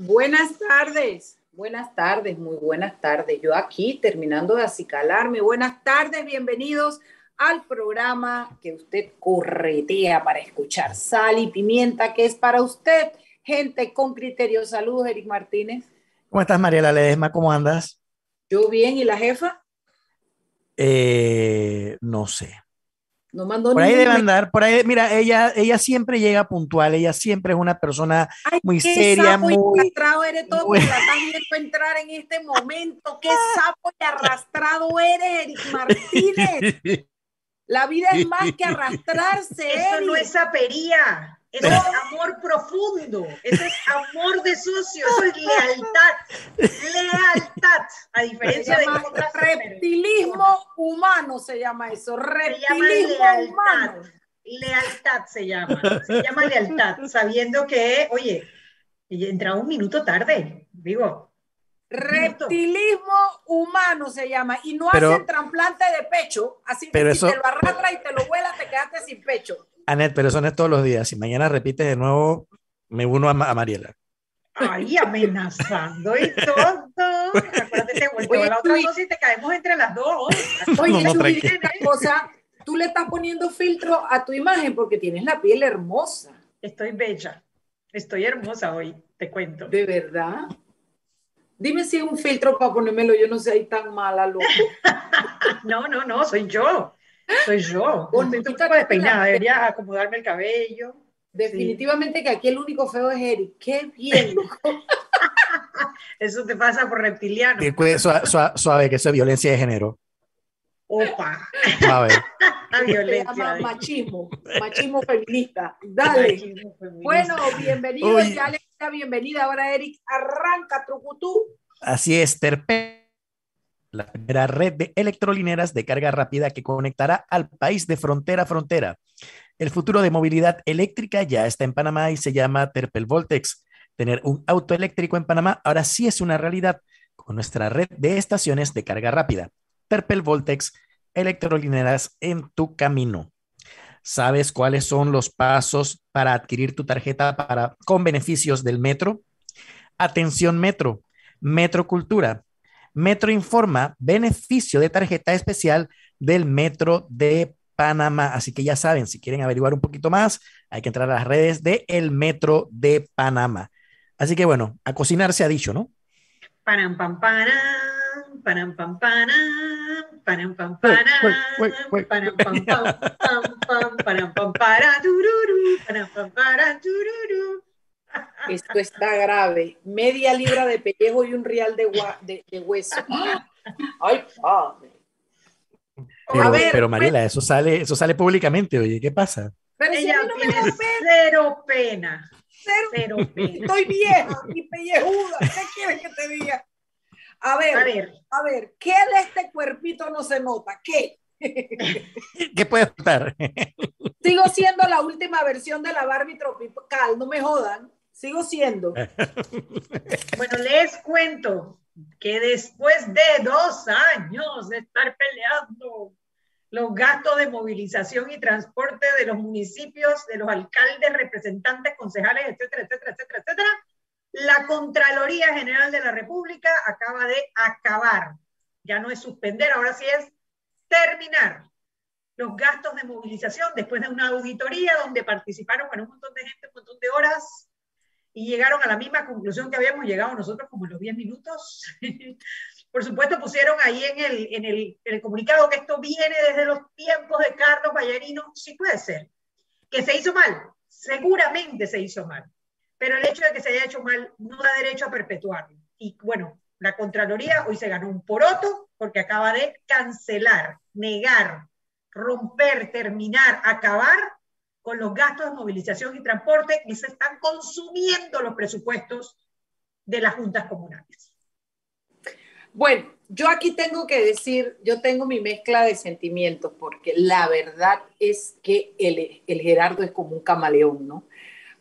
Buenas tardes, buenas tardes, muy buenas tardes. Yo aquí terminando de acicalarme. Buenas tardes, bienvenidos al programa que usted corretea para escuchar. Sal y pimienta, que es para usted, gente con criterio. Saludos, Eric Martínez. ¿Cómo estás, Mariela Ledesma? ¿Cómo andas? Yo bien, ¿y la jefa? Eh, no sé. No mandó por ahí debe andar, por ahí, mira, ella, ella siempre llega puntual, ella siempre es una persona muy seria, muy... arrastrado eres todo muy... la estás viendo entrar en este momento, qué sapo y arrastrado eres, Eric Martínez. La vida es más que arrastrarse. Eso no es sapería. Eso es amor profundo, eso es amor de socio, eso es lealtad, lealtad, a diferencia de otras reptilismo humano se llama eso, reptilismo lealtad, humano. Lealtad se llama, se llama lealtad, sabiendo que, oye, entra un minuto tarde, digo. Reptilismo humano se llama, y no hacen trasplante de pecho, así que si te lo arrastra y te lo vuela, te quedaste sin pecho. Anet, pero eso no es todos los días. Si mañana repites de nuevo, me uno a, Mariela. Ay, amenazando y todo. Acuérdate, te vuelvo a la otra cosa y te caemos entre las dos. Oye, no, no, o sea, tú le estás poniendo filtro a tu imagen porque tienes la piel hermosa. Estoy bella. Estoy hermosa hoy, te cuento. ¿De verdad? Dime si es un filtro para ponérmelo, yo no soy tan mala, loco. no, no, no, soy yo. Soy yo. Estoy un poco despeinada, debería acomodarme el cabello. Definitivamente que aquí el único feo es Eric. Qué bien, Eso te pasa por reptiliano. Suave, suave, que eso es violencia de género. Opa. Suave. La violencia. machismo, machismo feminista. Dale. Bueno, bienvenido, ya le da bienvenida ahora, Eric. Arranca, Trucutú. Así es, Terpe la primera red de electrolineras de carga rápida que conectará al país de frontera a frontera. El futuro de movilidad eléctrica ya está en Panamá y se llama Terpel Voltex. Tener un auto eléctrico en Panamá ahora sí es una realidad con nuestra red de estaciones de carga rápida. Terpel Voltex, electrolineras en tu camino. ¿Sabes cuáles son los pasos para adquirir tu tarjeta para, con beneficios del metro? Atención metro, Metro Cultura Metro informa beneficio de tarjeta especial del Metro de Panamá. Así que ya saben, si quieren averiguar un poquito más, hay que entrar a las redes del el Metro de Panamá. Así que bueno, a cocinar se ha dicho, ¿no? Param, pam, param, param, pam, param, param, pam, param, pam, pam, param, pam, param, tururu, param, pam, param, tururu. Esto está grave. Media libra de pellejo y un real de, de, hueso. Ay, padre. Pero, pero Mariela, eso sale, eso sale públicamente, oye, ¿qué pasa? Pero Ella no me da cero pena. Cero, pena. Estoy vieja y pellejuda. ¿Qué quieres que te diga? A ver, a ver, a ver, ¿qué de este cuerpito no se nota? ¿Qué? ¿Qué puede estar? Sigo siendo la última versión de la Barbie tropical, no me jodan. Sigo siendo. Bueno, les cuento que después de dos años de estar peleando los gastos de movilización y transporte de los municipios, de los alcaldes, representantes, concejales, etcétera, etcétera, etcétera, etcétera, la Contraloría General de la República acaba de acabar. Ya no es suspender, ahora sí es terminar los gastos de movilización después de una auditoría donde participaron un montón de gente, un montón de horas, y llegaron a la misma conclusión que habíamos llegado nosotros como en los 10 minutos. Por supuesto, pusieron ahí en el, en, el, comunicado que esto viene desde los tiempos de Carlos Vallarino. Sí puede ser. Que se hizo mal. Seguramente se hizo mal. Pero el hecho de que se haya hecho mal no da derecho a perpetuarlo. Y bueno, la Contraloría hoy se ganó un poroto porque acaba de cancelar, negar, romper, terminar, acabar con los gastos de movilización y transporte y se están consumiendo los presupuestos de las juntas comunales. Bueno, yo aquí tengo que decir, yo tengo mi mezcla de sentimientos, porque la verdad es que el, Gerardo es como un camaleón, ¿no?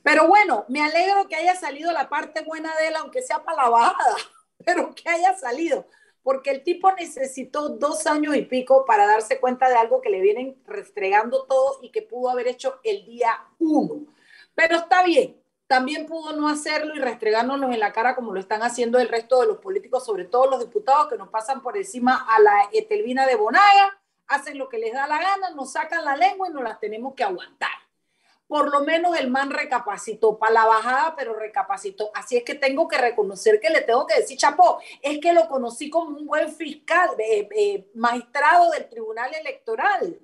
Pero bueno, me alegro que haya salido la parte buena de él, aunque sea para pero que haya salido porque el tipo necesitó dos años y pico para darse cuenta de algo que le vienen restregando todo y que pudo haber hecho el día uno. Pero está bien, también pudo no hacerlo y restregárnoslos en la cara como lo están haciendo el resto de los políticos, sobre todo los diputados que nos pasan por encima a la Etelvina de Bonaga, hacen lo que les da la gana, nos sacan la lengua y nos las tenemos que aguantar. Por lo menos el man recapacitó para la bajada, pero recapacitó. Así es que tengo que reconocer que le tengo que decir, Chapo, es que lo conocí como un buen fiscal, eh, eh, magistrado del Tribunal Electoral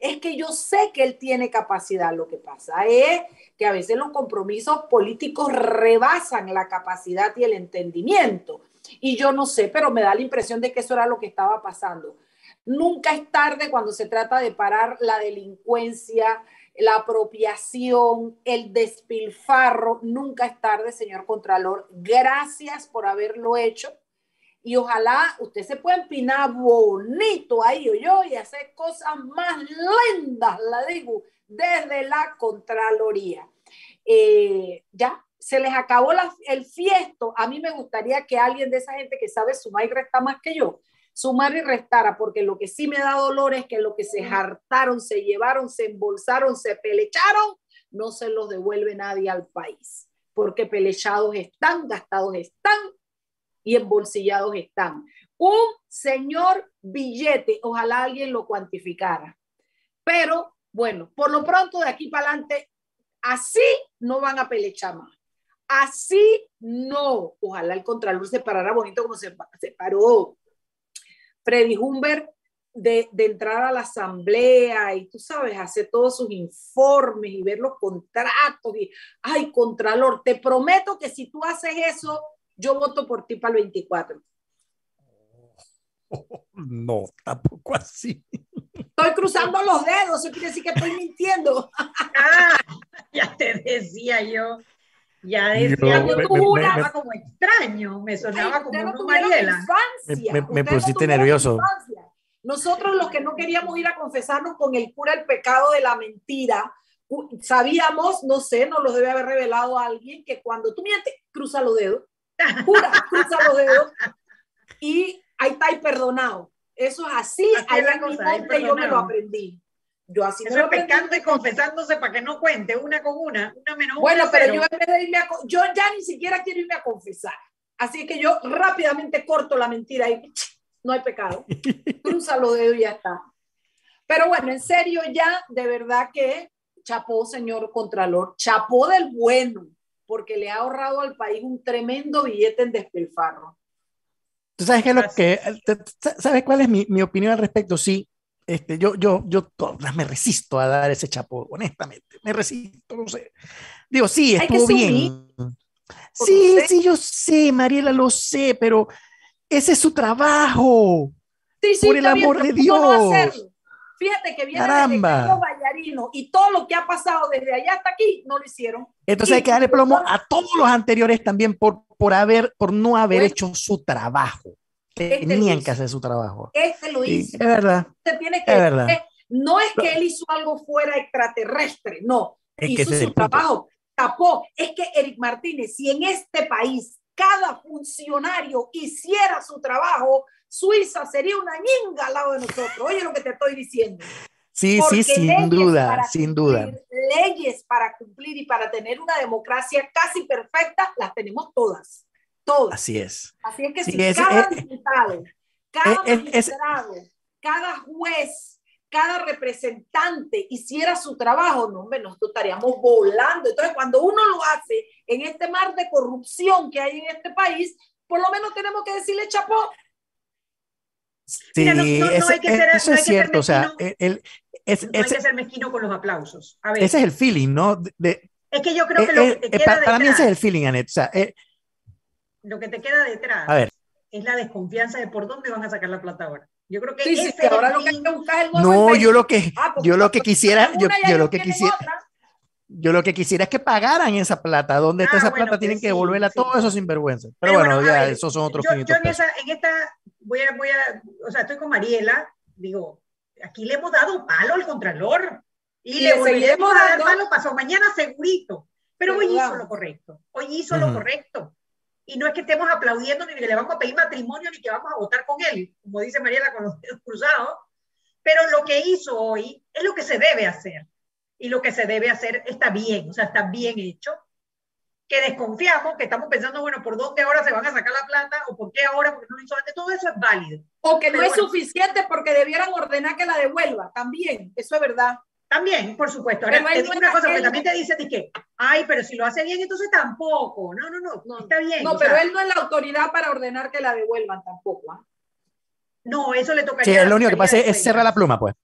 es que yo sé que él tiene capacidad. Lo que pasa es que a veces los compromisos políticos rebasan la capacidad y el entendimiento. Y yo no sé, pero me da la impresión de que eso era lo que estaba pasando. Nunca es tarde cuando se trata de parar la delincuencia, la apropiación, el despilfarro. Nunca es tarde, señor Contralor. Gracias por haberlo hecho y ojalá usted se pueda empinar bonito ahí, o yo, y hacer cosas más lindas, la digo, desde la Contraloría. Eh, ya, se les acabó el fiesto. A mí me gustaría que alguien de esa gente que sabe sumar y restar más que yo, sumar y restara, porque lo que sí me da dolor es que lo que se hartaron, se llevaron, se embolsaron, se pelecharon, no se los devuelve nadie al país, porque pelechados están, gastados están, y embolsillados están. Un señor billete, ojalá alguien lo cuantificara. Pero bueno, por lo pronto de aquí para adelante, así no van a pelechar más. Así no. Ojalá el Contralor se parara bonito como se, se paró Freddy Humbert de, de, entrar a la asamblea y tú sabes, hacer todos sus informes y ver los contratos y, ay, Contralor, te prometo que si tú haces eso, yo voto por ti para el 24. no, tampoco así. Estoy cruzando los dedos, eso quiere decir que estoy mintiendo. ah, ya te decía yo. Ya decía yo, tú juraba como extraño, me sonaba como no una Mariela. Me, me pusiste nervioso. Nosotros los que no queríamos ir a confesarnos con el cura el pecado de la mentira, sabíamos, no sé, nos lo debe haber revelado alguien, que cuando tú mientes, cruza los dedos Jura, cruza los dedos y ahí está y perdonado. Eso es así, ahí yo me lo aprendí. Yo así Eso me pecando y confesándose para que no cuente una con una, una menos Bueno, pero yo en vez de irme a, yo ya ni siquiera quiero irme a confesar. Así que yo rápidamente corto la mentira y no hay pecado. Cruza los dedos y ya está. Pero bueno, en serio ya, de verdad que chapó, señor Contralor, chapó del bueno porque le ha ahorrado al país un tremendo billete en despilfarro. ¿Tú sabes qué es lo que, sabes cuál es mi, mi, opinión al respecto? Sí, este, yo, yo, yo todas me resisto a dar ese chapo, honestamente, me resisto, no sé. Digo, sí, estuvo bien. Sí, sí, yo sé, Mariela, lo sé, pero ese es su trabajo. Sí, sí, por el amor de Dios. Fíjate que viene Caramba. Y todo lo que ha pasado desde allá hasta aquí no lo hicieron. Entonces hay que darle plomo a todos los anteriores también por, por, haber, por no haber hecho su trabajo. Este Tenían que hacer su trabajo. Este lo hizo. es verdad. Tiene que, es verdad. no es que él hizo algo fuera extraterrestre, no. Es hizo que su trabajo, tapó. Es que Eric Martínez, si en este país cada funcionario hiciera su trabajo, Suiza sería una ñinga al lado de nosotros. Oye lo que te estoy diciendo. Sí, sí, sin duda, sin duda. Leyes para cumplir y para tener una democracia casi perfecta, las tenemos todas. Todas. Así es. Así es que si cada diputado, cada magistrado, cada juez, cada representante hiciera su trabajo, no, hombre, nosotros estaríamos volando. Entonces, cuando uno lo hace en este mar de corrupción que hay en este país, por lo menos tenemos que decirle chapó, Sí, no, hay que ser, eso es cierto. o sea, el, es, no hay que ser mezquino con los aplausos. A ver. Ese es el feeling, ¿no? De, es que yo creo que eh, lo que te eh, queda para, para mí ese es el feeling, Anet. O sea, eh, lo que te queda detrás a ver. es la desconfianza de por dónde van a sacar la plata ahora. Yo creo que sí, ese sí, ahora lo que hay que buscar es el No, yo lo que, ah, yo lo que quisiera, yo, yo lo que quisiera. Yo lo que quisiera es que pagaran esa plata. ¿Dónde está ah, esa bueno, plata? Tienen pues que devolverla sí, todo eso sin vergüenza. Pero, Pero bueno, bueno, ya, ver, esos son otros yo, yo en, esa, en esta voy a, voy a, o sea, estoy con Mariela, digo, aquí le hemos dado palo al Contralor y, y le volveremos a dar palo pasó mañana segurito, pero hoy hizo lo correcto, hoy hizo uh -huh. lo correcto. Y no es que estemos aplaudiendo ni que le vamos a pedir matrimonio ni que vamos a votar con él, como dice Mariela con los dedos cruzados, pero lo que hizo hoy es lo que se debe hacer. Y lo que se debe hacer está bien, o sea, está bien hecho. que desconfiamos, que estamos pensando, bueno, ¿por dónde ahora se van a sacar la plata? ¿O por qué ahora? Porque no lo hizo antes. Todo eso es válido. O que no es suficiente porque debieran ordenar que la devuelva. También, eso es verdad. También, por supuesto. Ahora, te digo una cosa, porque también te dice que, ay, pero si lo hace bien, entonces tampoco. No, no, no, no está bien. No, pero él no es la autoridad para ordenar que la devuelvan tampoco. ¿ah? No, eso le tocaría. Sí, lo único que pasa es cerrar la pluma, pues.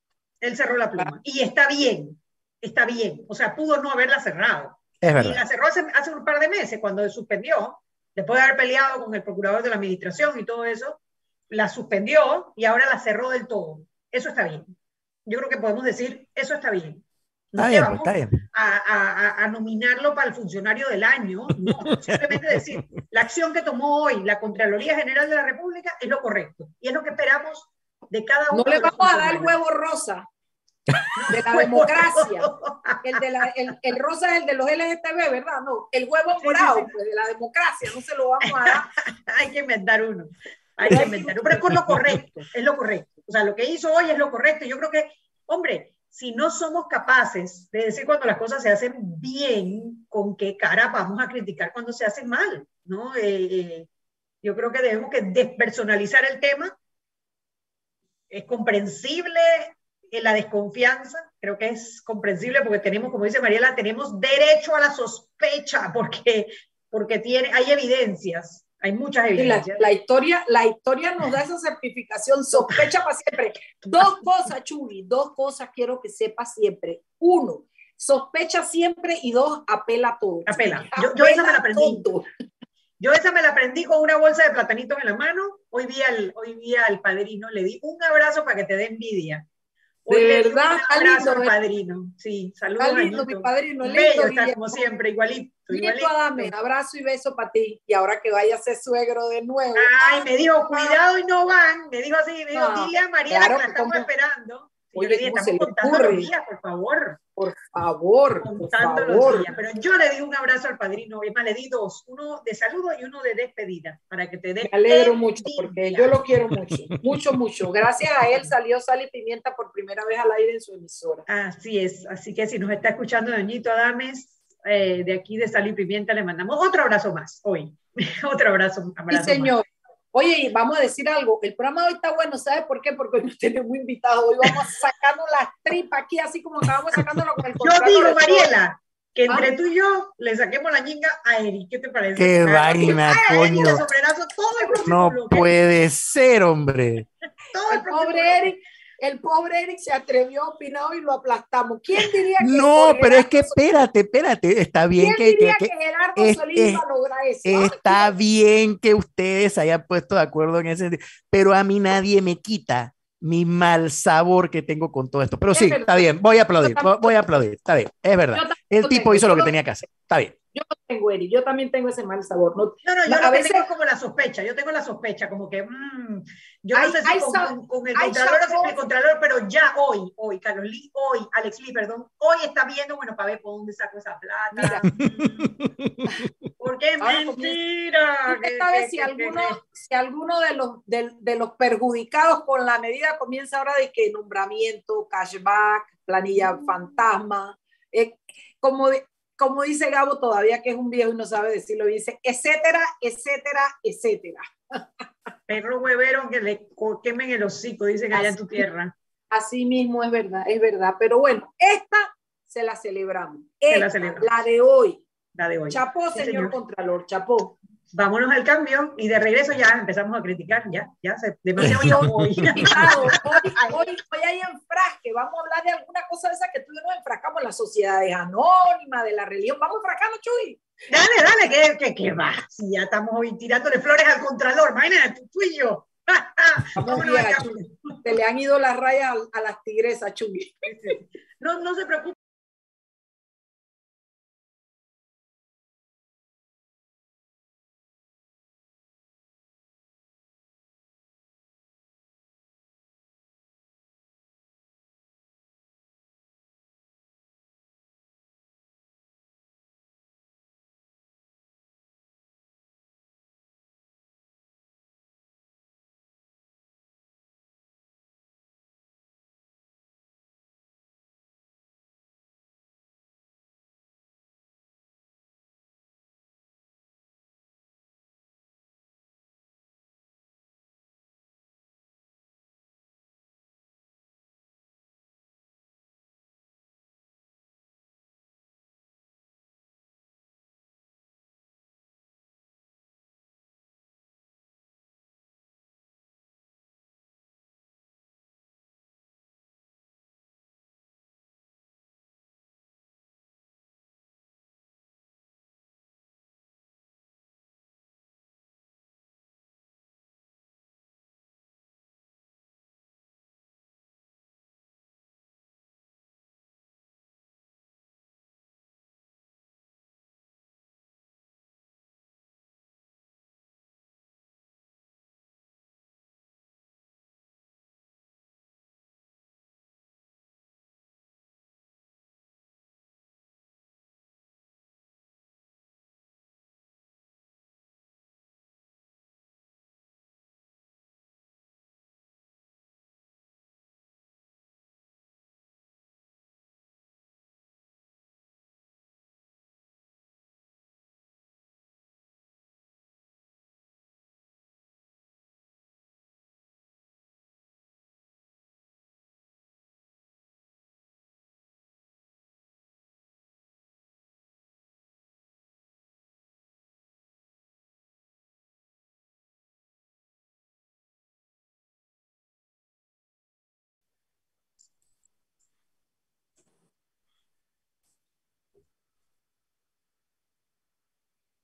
Él cerró la pluma. Y está bien, está bien. O sea, pudo no haberla cerrado. Es verdad. Y la cerró hace, hace un par de meses, cuando suspendió, después de haber peleado con el procurador de la administración y todo eso, la suspendió y ahora la cerró del todo. Eso está bien. Yo creo que podemos decir, eso está bien. No está bien, está bien. A, a, a, nominarlo para el funcionario del año, no, simplemente decir, la acción que tomó hoy la Contraloría General de la República es lo correcto y es lo que esperamos de cada uno. No le vamos a dar el huevo rosa de la democracia. El, de la, el, el, rosa es el de los LGTB, ¿verdad? No, el huevo morado Pues, de la democracia, no se lo vamos a dar. Hay que inventar uno. Hay que inventar uno. Pero es lo correcto, es lo correcto. O sea, lo que hizo hoy es lo correcto. Yo creo que, hombre, si no somos capaces de decir cuando las cosas se hacen bien, con qué cara vamos a criticar cuando se hacen mal, ¿no? Eh, yo creo que debemos que despersonalizar el tema. Es comprensible la desconfianza, creo que es comprensible porque tenemos, como dice Mariela, tenemos derecho a la sospecha porque, porque tiene, hay evidencias, hay muchas evidencias. La, la, historia, la historia nos da esa certificación, sospecha para siempre. Dos cosas, Chuli, dos cosas quiero que sepa siempre. Uno, sospecha siempre y dos, apela a todo. Apela. Yo, yo esa me la aprendí. Todo. Yo esa me la aprendí con una bolsa de platanitos en la mano. Hoy vi al, hoy vi al padrino, le di un abrazo para que te dé envidia. Hoy de verdad, un abrazo al padrino. Sí, saludos. lindo, mi padrino, lindo. Bello está como siempre, igualito. igualito. Adame, abrazo y beso para ti. Y ahora que vaya a ser suegro de nuevo. Ay, me dijo, cuidado y no van. Me dijo así, me dijo, no, dile a María claro, que la estamos como... esperando. Oye, yo le dije, estamos contando los días, por favor. Por favor, por favor. días. Pero yo le di un abrazo al padrino, es más, le di dos, uno de saludo y uno de despedida, para que te dé. Me alegro mucho, porque yo lo quiero mucho, mucho, mucho. Gracias a él salió Sal y Pimienta por primera vez al aire en su emisora. Así es, así que si nos está escuchando Doñito Adames, eh, de aquí de Sal y Pimienta, le mandamos otro abrazo más hoy. otro abrazo, abrazo sí, señor. Más. Oye, vamos a decir algo, el programa de hoy está bueno, ¿sabes por qué? Porque hoy nos tenemos invitados, hoy vamos sacando las tripas aquí, así como estábamos sacándolo con el Yo digo, Mariela, que entre ¿Ah? tú y yo le saquemos la ñinga a Eric, ¿qué te parece? Qué vaina, coño. Todo el no puede ser, hombre. Todo el, el pobre Eric, el pobre Eric se atrevió a opinar y lo aplastamos. ¿Quién diría que No, pero es que espérate, espérate, está bien ¿Quién que, diría que, que, Gerardo es- Solís es- iba a lograr eso? Está bien que ustedes hayan puesto de acuerdo en ese sentido, pero a mí nadie me quita mi mal sabor que tengo con todo esto. Pero sí, está bien, voy a aplaudir, voy a aplaudir, está bien, es verdad. El tipo hizo lo que tenía que hacer, está bien. Yo no tengo, Eric, yo también tengo ese mal sabor. No, No, no, yo A lo que veces- tengo es como la sospecha, yo tengo la sospecha, como que, mm, yo no sé si con, sa- con- el contralor o el contralor, pero ya hoy, hoy, Carlos Lee, hoy, Alex Lee, perdón, hoy está viendo, bueno, para ver por dónde saco esa plata. Mm, Porque mentira. Usted que- sabe que- si que- alguno, que- si alguno de los, de, de los perjudicados con la medida comienza ahora de que nombramiento, cashback, planilla Mm. fantasma, eh, como, de- como dice Gabo todavía que es un viejo y no sabe decirlo, dice, etcétera, etcétera, etcétera. Perro huevero que le quemen el hocico, dicen allá en tu tierra. Así mismo es verdad, es verdad. Pero bueno, esta se la celebramos. Se la celebramos. la de hoy. La de hoy. Chapó, Sí, señor, señor. Contralor, chapó. Vámonos al cambio y de regreso ya empezamos a criticar, ya, ya, se, demasiado hoy. Hoy, hoy, hoy hay enfrasque, vamos a hablar de alguna cosa de esa que tú y yo nos enfrascamos, las sociedades anónimas, de la religión, vamos enfrascando, Chuy. Dale, dale, que, que, que va. Si ya estamos hoy tirándole flores al contralor, imagínate, tú y yo. Al cambio. Chuy. Se le han ido las rayas a, a las tigresas, Chuy. No, no se preocupe.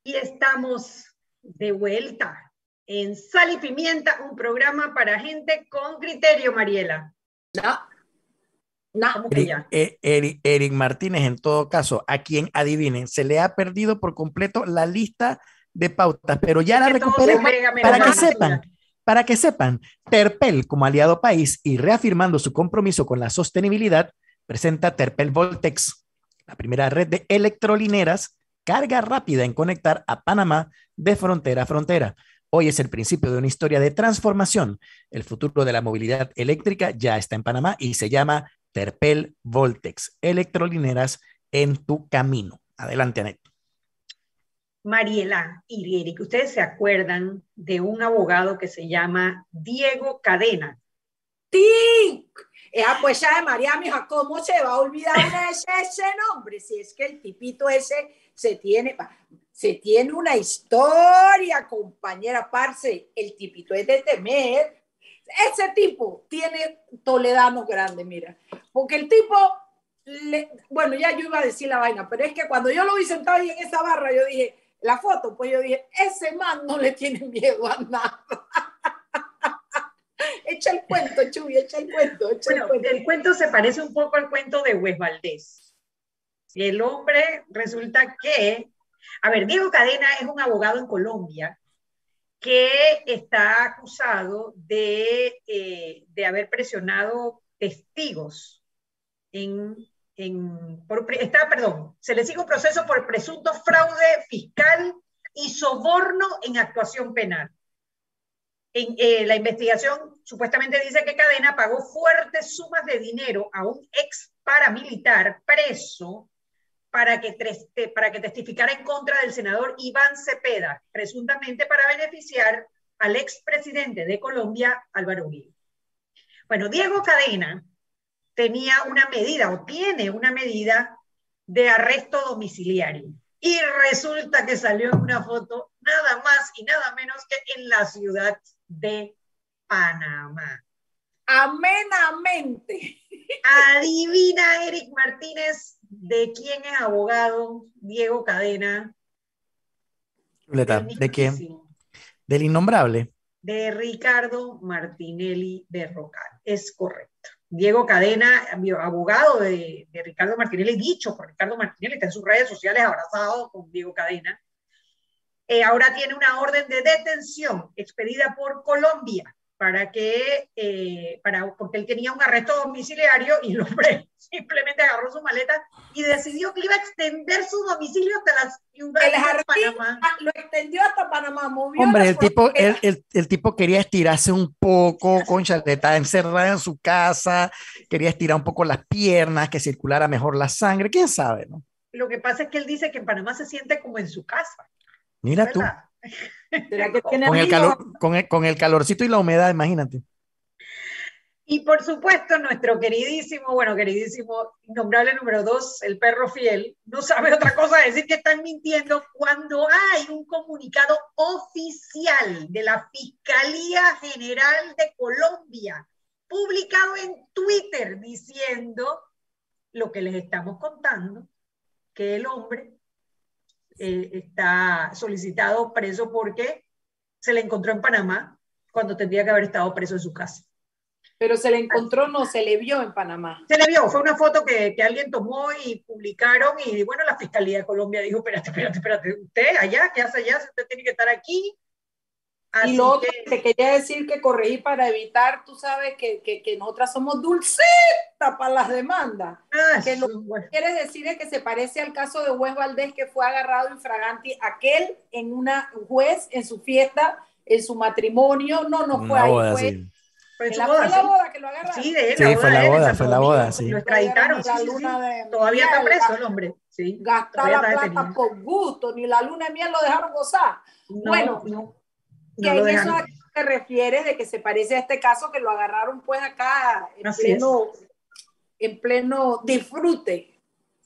Y estamos de vuelta en Sal y Pimienta, un programa para gente con criterio, Mariela. No. No. Eric, eh, Eric, Eric, Martínez, en todo caso, a quien adivinen, se le ha perdido por completo la lista de pautas, pero ya la recuperé para que sepan. Para que sepan, Terpel, como aliado país y reafirmando su compromiso con la sostenibilidad, presenta Terpel Voltex, la primera red de electrolineras carga rápida en conectar a Panamá de frontera a frontera. Hoy es el principio de una historia de transformación. El futuro de la movilidad eléctrica ya está en Panamá y se llama Terpel Voltex, electrolineras en tu camino. Adelante, Anet. Mariela y Eric, ¿ustedes se acuerdan de un abogado que se llama Diego Cadena? Sí, Ah, pues ya de María, mija, ¿cómo se va a olvidar ese, ese nombre? Si es que el tipito ese se tiene, se tiene una historia, compañera, parce, el tipito es de temer. Ese tipo tiene toledanos grandes, mira, porque el tipo, bueno, ya yo iba a decir la vaina, pero es que cuando yo lo vi sentado ahí en esa barra, yo dije, la foto, pues yo dije, ese man no le tiene miedo a nada. echa el cuento, Chuy, echa el cuento. bueno, el cuento. se parece un poco al cuento de Wes Valdés. El hombre resulta que, a ver, Diego Cadena es un abogado en Colombia que está acusado de, eh, de haber presionado testigos en, en está, perdón, se le sigue un proceso por presunto fraude fiscal y soborno en actuación penal. En, eh, la investigación supuestamente dice que Cadena pagó fuertes sumas de dinero a un ex paramilitar preso para que, para que testificara en contra del senador Iván Cepeda, presuntamente para beneficiar al expresidente de Colombia, Álvaro Uribe. Bueno, Diego Cadena tenía una medida o tiene una medida de arresto domiciliario. Y resulta que salió en una foto nada más y nada menos que en la ciudad de Panamá. Amenamente. Adivina, Eric Martínez, de quién es abogado Diego Cadena. ¿De quién? Del innombrable. De Ricardo Martinelli de Rocal. Es correcto. Diego Cadena, abogado de, de, Ricardo Martinelli, dicho por Ricardo Martinelli, está en sus redes sociales abrazado con Diego Cadena. Eh, ahora tiene una orden de detención expedida por Colombia para que, eh, para, porque él tenía un arresto domiciliario y el hombre simplemente agarró su maleta y decidió que iba a extender su domicilio hasta la ciudad de Panamá. Lo extendió hasta Panamá, movió Hombre, el tipo, el, el, el, tipo quería estirarse un poco, concha, estaba encerrado en su casa, quería estirar un poco las piernas, que circulara mejor la sangre, quién sabe, ¿no? Lo que pasa es que él dice que en Panamá se siente como en su casa. Mira tú. Con, el calor, con, el, calorcito y la humedad, imagínate. Y por supuesto, nuestro queridísimo, bueno, queridísimo, innombrable número dos, el perro fiel, no sabe otra cosa decir que están mintiendo cuando hay un comunicado oficial de la Fiscalía General de Colombia, publicado en Twitter, diciendo lo que les estamos contando, que el hombre eh, está solicitado preso porque se le encontró en Panamá cuando tendría que haber estado preso en su casa. Pero se le encontró, no, se le vio en Panamá. Se le vio, fue una foto que, que, alguien tomó y publicaron y bueno, la Fiscalía de Colombia dijo, espérate, espérate, espérate, usted allá, ¿qué hace allá? Usted tiene que estar aquí, y lo otro que te quería decir que corregí para evitar, tú sabes que, que, que nosotras somos dulcetas para las demandas. Ah, que lo que quiere decir es que se parece al caso de Juez Valdés que fue agarrado infraganti, aquel en una juez en su fiesta, en su matrimonio, no, no fue ahí, fue, fue, la, boda, la boda que lo agarraron. Sí, de sí fue la boda, fue la boda, sí. Lo extraditaron, sí, sí, Todavía está preso el hombre. Sí, Gastar la plata por gusto, ni la luna de miel lo dejaron gozar. No, bueno, no que en eso a te refieres de que se parece a este caso que lo agarraron pues acá en, pleno, en pleno disfrute.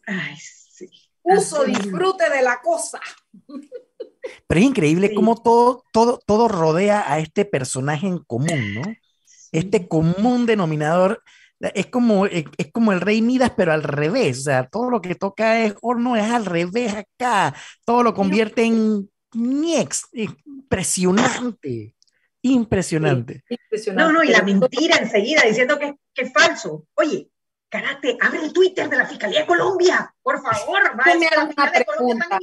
Ay, sí. Uso, disfrute de la cosa. Pero es increíble cómo todo, todo, todo rodea a este personaje en común, ¿no? Este común denominador Es como, es, como el rey Midas, pero al revés. O sea, todo lo que toca es horno es al revés acá. Todo lo convierte en niex. Impresionante. Impresionante. No, no, y la mentira enseguida diciendo que, que es falso. Oye, Karate, abre el Twitter de la Fiscalía de Colombia, por favor. Va, me hago una pregunta.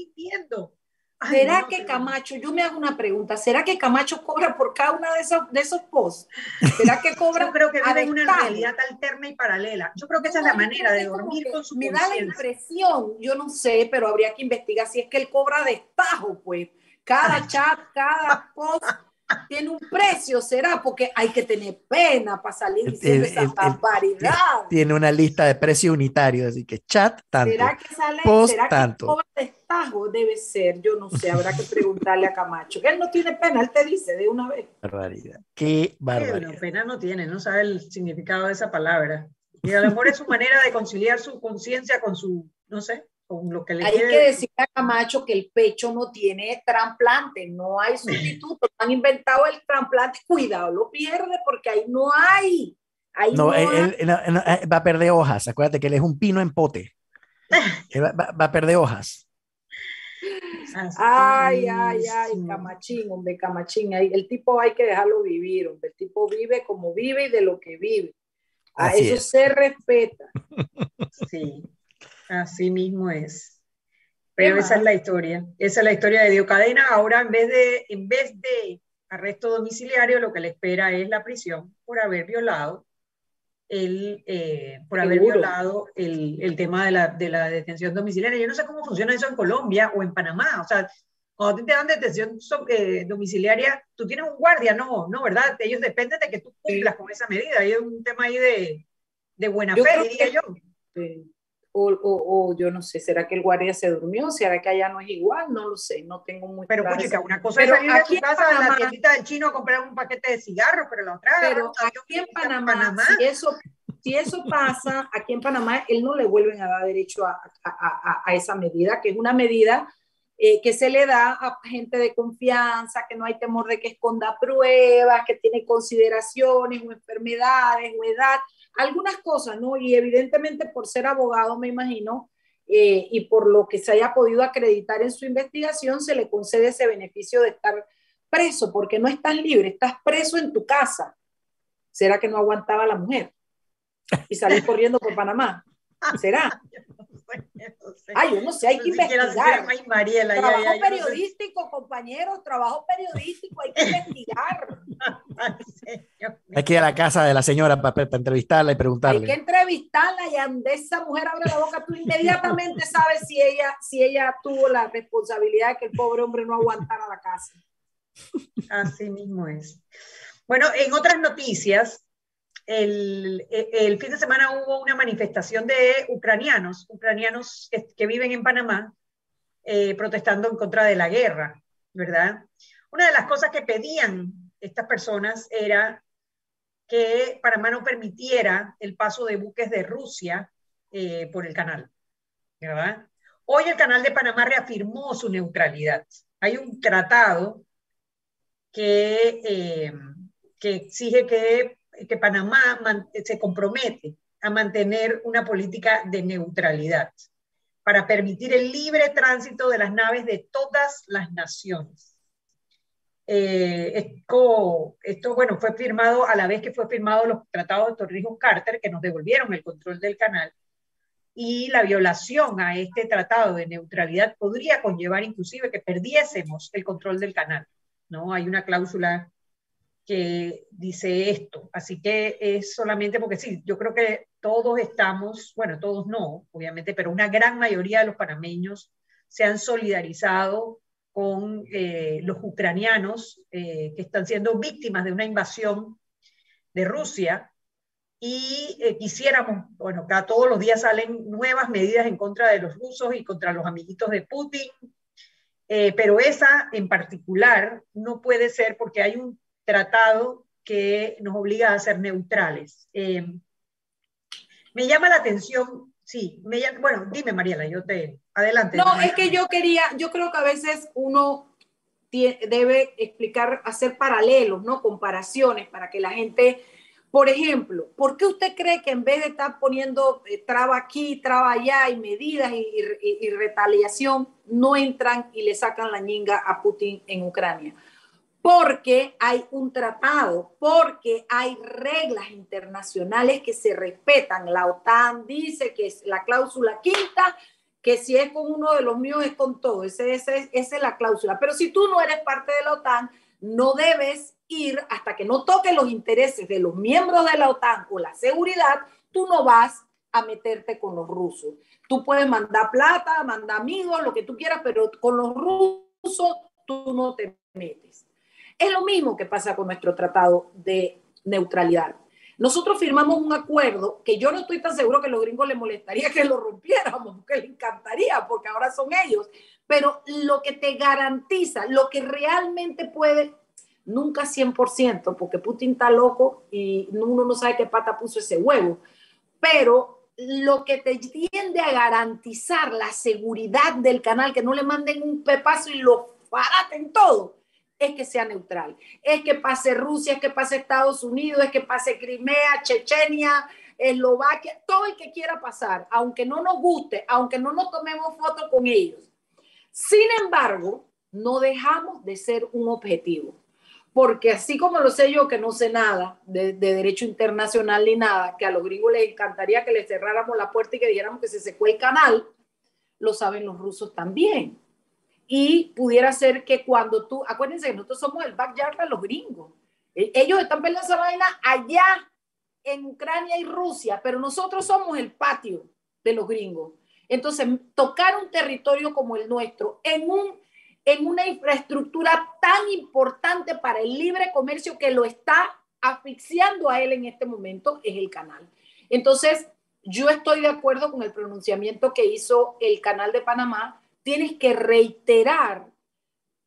¿Será que Camacho, yo me hago una pregunta, ¿será que Camacho cobra por cada uno de esos, de esos posts? ¿Será que cobra? Yo creo que vive una realidad alterna y paralela. Yo creo que esa es la manera de dormir con su Me da la impresión, yo no sé, pero habría que investigar si es que él cobra de estajo, pues. Cada chat, cada post tiene un precio, será, porque hay que tener pena para salir diciendo esa barbaridad. Tiene una lista de precios unitarios, así que chat tanto. ¿Será que sale? Post ¿será tanto. Que destajo? Debe ser, yo no sé, habrá que preguntarle a Camacho, que él no tiene pena, él te dice de una vez. Barbaridad, qué barbaridad. Bueno, pena no tiene, no sabe el significado de esa palabra. Y a lo mejor es su manera de conciliar su conciencia con su, no sé, hay que decir a Camacho que el pecho no tiene trasplante, no hay sustituto. Han inventado el trasplante, cuidado, lo pierde porque ahí no hay. Ahí no, él, va a perder hojas. Acuérdate que él es un pino en pote. va, a perder hojas. Ay, ay, ay, Camachín, hombre, Camachín. El tipo hay que dejarlo vivir, hombre. El tipo vive como vive y de lo que vive. A eso se respeta. Sí. Así mismo es. Pero esa es la historia. Esa es la historia de Dio Cadena. Ahora, en vez de, en vez de arresto domiciliario, lo que le espera es la prisión por haber violado el, eh, por haber violado el, el tema de la, de la, detención domiciliaria. Yo no sé cómo funciona eso en Colombia o en Panamá. O sea, cuando te dan detención eh, domiciliaria, tú tienes un guardia, no, no, ¿verdad? Ellos dependen de que tú cumplas con esa medida. Hay un tema ahí de, de buena fe, diría yo. O, o, yo no sé, ¿será que el guardia se durmió? ¿Será que allá no es igual? No lo sé, no tengo muy Pero claro chica, una cosa es salir de tu casa a la tiendita del chino a comprar un paquete de cigarros, pero la otra... Pero aquí en Panamá, Si, eso, si eso pasa, aquí en Panamá, él no le vuelven a dar derecho a, a, a esa medida, que es una medida eh, que se le da a gente de confianza, que no hay temor de que esconda pruebas, que tiene consideraciones o enfermedades o edad algunas cosas, ¿no? Y evidentemente por ser abogado, me imagino, eh, y por lo que se haya podido acreditar en su investigación, se le concede ese beneficio de estar preso, porque no estás libre, estás preso en tu casa. ¿Será que no aguantaba la mujer? Y salir corriendo por Panamá. ¿Será? Ay, yo no sé, hay que investigar. trabajo periodístico, compañeros, trabajo periodístico, hay que investigar. hay que ir a la casa de la señora para, entrevistarla y preguntarle. Hay que entrevistarla y donde esa mujer abre la boca, tú inmediatamente sabes si ella, si ella tuvo la responsabilidad de que el pobre hombre no aguantara la casa. Así mismo es. Bueno, en otras noticias, el, el, fin de semana hubo una manifestación de ucranianos, ucranianos que, viven en Panamá, eh, protestando en contra de la guerra, ¿verdad? Una de las cosas que pedían estas personas era que Panamá no permitiera el paso de buques de Rusia eh, por el canal, ¿verdad? Hoy el canal de Panamá reafirmó su neutralidad. Hay un tratado que, eh, que exige que que Panamá se compromete a mantener una política de neutralidad para permitir el libre tránsito de las naves de todas las naciones. Eh, esto, esto, bueno, fue firmado a la vez que fue firmado los tratados de Torrijos-Carter, que nos devolvieron el control del canal, y la violación a este tratado de neutralidad podría conllevar inclusive que perdiésemos el control del canal. ¿no? Hay una cláusula que dice esto. Así que es solamente porque sí, yo creo que todos estamos, bueno, todos no, obviamente, pero una gran mayoría de los panameños se han solidarizado con eh, los ucranianos eh, que están siendo víctimas de una invasión de Rusia y eh, quisiéramos, bueno, cada todos los días salen nuevas medidas en contra de los rusos y contra los amiguitos de Putin, pero esa en particular no puede ser porque hay un tratado que nos obliga a ser neutrales. Eh, me llama la atención, sí, me bueno, dime Mariela, yo te, adelante. No, es que yo quería, yo creo que a veces uno debe explicar, hacer paralelos, ¿no? Comparaciones para que la gente Por ejemplo, ¿por qué usted cree que en vez de estar poniendo eh, traba aquí, traba allá y medidas y, retaliación, no entran y le sacan la ñinga a Putin en Ucrania? Porque hay un tratado, porque hay reglas internacionales que se respetan. La OTAN dice que es la cláusula quinta, que si es con uno de los míos es con todo. Ese, ese, esa es la cláusula. Pero si tú no eres parte de la OTAN, no debes ir hasta que no toque los intereses de los miembros de la OTAN o la seguridad, tú no vas a meterte con los rusos. Tú puedes mandar plata, mandar amigos, lo que tú quieras, pero con los rusos tú no te metes. Es lo mismo que pasa con nuestro tratado de neutralidad. Nosotros firmamos un acuerdo que yo no estoy tan seguro que a los gringos les molestaría que lo rompiéramos, que les encantaría, porque ahora son ellos. Pero lo que te garantiza, lo que realmente puede nunca 100%, porque Putin está loco y uno no sabe qué pata puso ese huevo, pero lo que te tiende a garantizar la seguridad del canal, que no le manden un pepazo y lo baraten todo, es que sea neutral. Es que pase Rusia, es que pase Estados Unidos, es que pase Crimea, Chechenia, Eslovaquia, todo el que quiera pasar, aunque no nos guste, aunque no nos tomemos fotos con ellos. Sin embargo, no dejamos de ser un objetivo porque así como lo sé yo que no sé nada de, derecho internacional ni nada, que a los gringos les encantaría que les cerráramos la puerta y que dijéramos que se secó el canal, lo saben los rusos también. Y pudiera ser que cuando tú, acuérdense que nosotros somos el backyard de los gringos. E, ellos están peleando esa vaina allá en Ucrania y Rusia, pero nosotros somos el patio de los gringos. Entonces, tocar un territorio como el nuestro en un en una infraestructura tan importante para el libre comercio que lo está asfixiando a él en este momento es el canal. Entonces, yo estoy de acuerdo con el pronunciamiento que hizo el canal de Panamá. Tienes que reiterar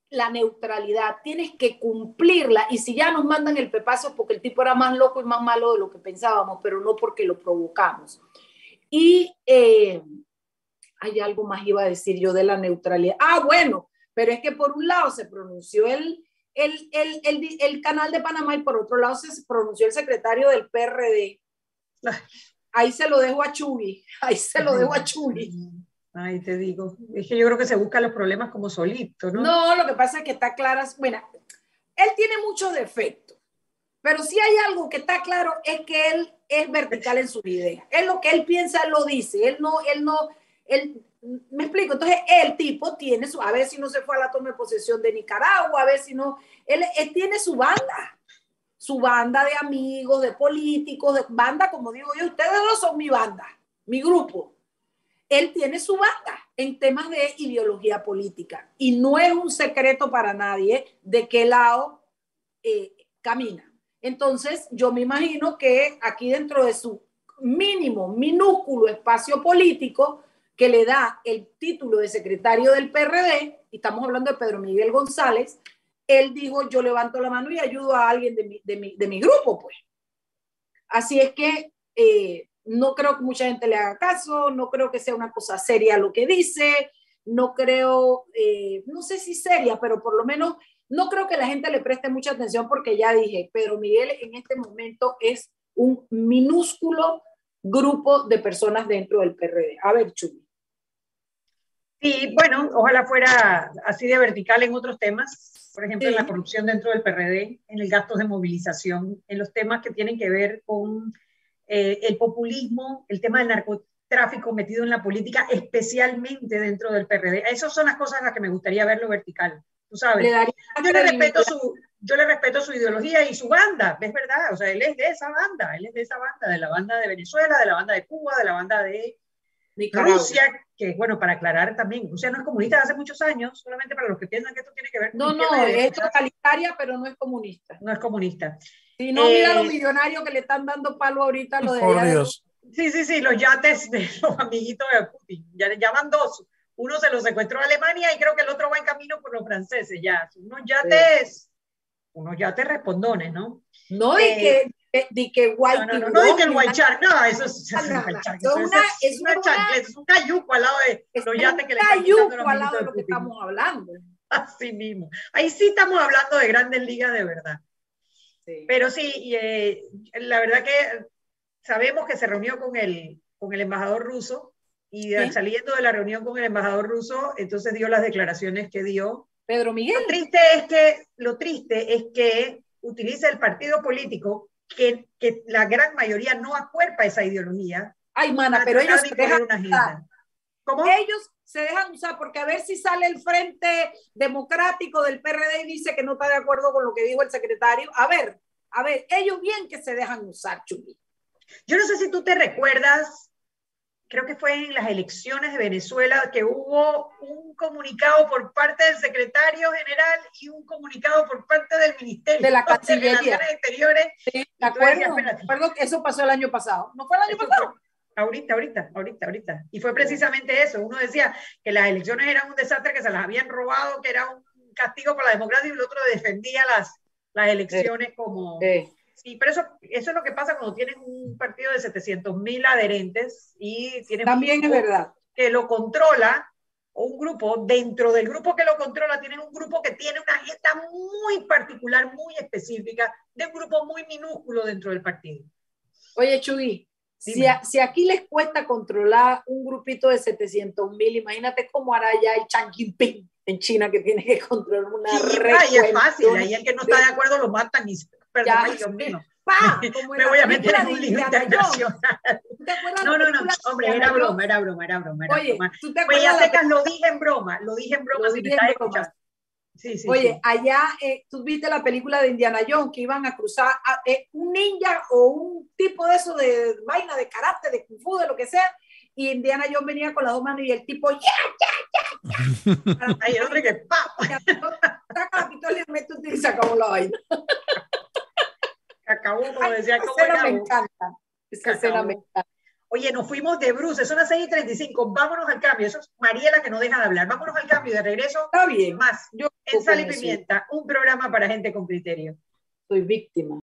la neutralidad, tienes que cumplirla. Y si ya nos mandan el pepazo porque el tipo era más loco y más malo de lo que pensábamos, pero no porque lo provocamos. Y eh, hay algo más iba a decir yo de la neutralidad. Ah, bueno, pero es que por un lado se pronunció el, el, el, el, canal de Panamá y por otro lado se pronunció el secretario del PRD. Ahí se lo dejo a Chugui, ahí se lo dejo a Chugui. Ay, te digo, es que yo creo que se buscan los problemas como solito, ¿no? No, lo que pasa es que está clara, bueno, él tiene muchos defectos, pero si hay algo que está claro es que él es vertical en su idea. Es lo que él piensa, lo dice. Él no, él no, él me explico, entonces el tipo tiene su, a ver si no se fue a la toma de posesión de Nicaragua, a ver si no, él, tiene su banda, su banda de amigos, de políticos, de banda, como digo yo, ustedes no son mi banda, mi grupo. Él tiene su banda en temas de ideología política y no es un secreto para nadie de qué lado eh, camina. Entonces, yo me imagino que aquí dentro de su mínimo, minúsculo espacio político, que le da el título de secretario del PRD, y estamos hablando de Pedro Miguel González, él dijo, yo levanto la mano y ayudo a alguien de mi, de mi, de mi grupo, pues. Así es que eh, no creo que mucha gente le haga caso, no creo que sea una cosa seria lo que dice, no creo, eh, no sé si seria, pero por lo menos no creo que la gente le preste mucha atención porque ya dije, Pedro Miguel en este momento es un minúsculo grupo de personas dentro del PRD. A ver, Chuy. Sí, bueno, ojalá fuera así de vertical en otros temas, por ejemplo, en la corrupción dentro del PRD, en el gasto de movilización, en los temas que tienen que ver con eh, el populismo, el tema del narcotráfico metido en la política, especialmente dentro del PRD. Esas son las cosas en las que me gustaría verlo vertical, tú sabes. yo, le respeto su, yo le respeto su ideología y su banda, es verdad, o sea, él es de esa banda, él es de esa banda, de la banda de Venezuela, de la banda de Cuba, de la banda de Rusia, que bueno, para aclarar también, Rusia no es comunista hace muchos años, solamente para los que piensan que esto tiene que ver con... No, no, es totalitaria, pero no es comunista. No es comunista. Si no, mira los eh, millonarios que le están dando palo ahorita, lo de... Por Dios. Sí, sí, sí, los yates de los amiguitos de Putin, ya le llaman dos. Uno se los secuestró a Alemania y creo que el otro va en camino por los franceses ya. Unos yates, unos yates respondones, ¿no? No, y que eh, de, que white no, no, no, no, de que el white shark, no, eso es, es, una, es, una, es un cayuco al lado de los yates que le están quitando al lado de lo que estamos hablando. Así mismo. Ahí sí estamos hablando de grandes ligas de verdad. Pero sí, eh, la verdad que sabemos que se reunió con el, con el embajador ruso y saliendo de la reunión con el embajador ruso, entonces dio las declaraciones que dio. Pedro Miguel. Lo triste es que, lo triste es que utiliza el partido político que, que la gran mayoría no acuerpa esa ideología. Ay, mana, pero ellos se dejan usar. ¿Cómo? Ellos se dejan usar porque a ver si sale el Frente Democrático del PRD y dice que no está de acuerdo con lo que dijo el secretario. A ver, a ver, ellos bien que se dejan usar, Chuli. Yo no sé si tú te recuerdas, creo que fue en las elecciones de Venezuela, que hubo un comunicado por parte del secretario general y un comunicado por parte del Ministerio de la Cancillería de Exteriores. Sí, de acuerdo, que eso pasó el año pasado. ¿No fue el año pasado? ahorita, ahorita, ahorita, ahorita. Y fue precisamente eso. Uno decía que las elecciones eran un desastre, que se las habían robado, que era un castigo para la democracia y el otro defendía las, las elecciones como... Sí, pero eso, eso es lo que pasa cuando tienes un partido de 700 mil adherentes y tienes También es verdad. que lo controla, o un grupo, dentro del grupo que lo controla, tienes un grupo que tiene una agenda muy particular, muy específica, de un grupo muy minúsculo dentro del partido. Oye, Chuy, si, si, aquí les cuesta controlar un grupito de 700 mil, imagínate cómo hará ya el Chang Jinping en China que tiene que controlar una sí, y es fácil, ahí el que no está de acuerdo lo matan y perdón, Dios mío. Pa, me voy a meter en un lío internacional. No, no, no, hombre, era broma, era broma, era broma, era Oye, broma. ¿tú te pues ya secas, lo dije en broma, lo dije en broma, si me estás escuchando. Sí, sí, Oye, allá eh, tú viste la película de Indiana Jones que iban a cruzar eh, un ninja o un tipo de eso de vaina de karate, de kung fu, de lo que sea, y Indiana Jones venía con las dos manos y el tipo, ¡ya, ya, ya! Ahí el hombre que ¡pa! Saca la pistola y mete un y se acabó la vaina. Acabó, como decía, como Esa me encanta. Esa escena me encanta. Oye, nos fuimos de Bruce, son las 6 y 35, vámonos al cambio. Eso es Mariela que no deja de hablar. Vámonos al cambio de regreso. Está bien. Más, yo en Sal y Pimienta, un programa para gente con criterio. Soy víctima.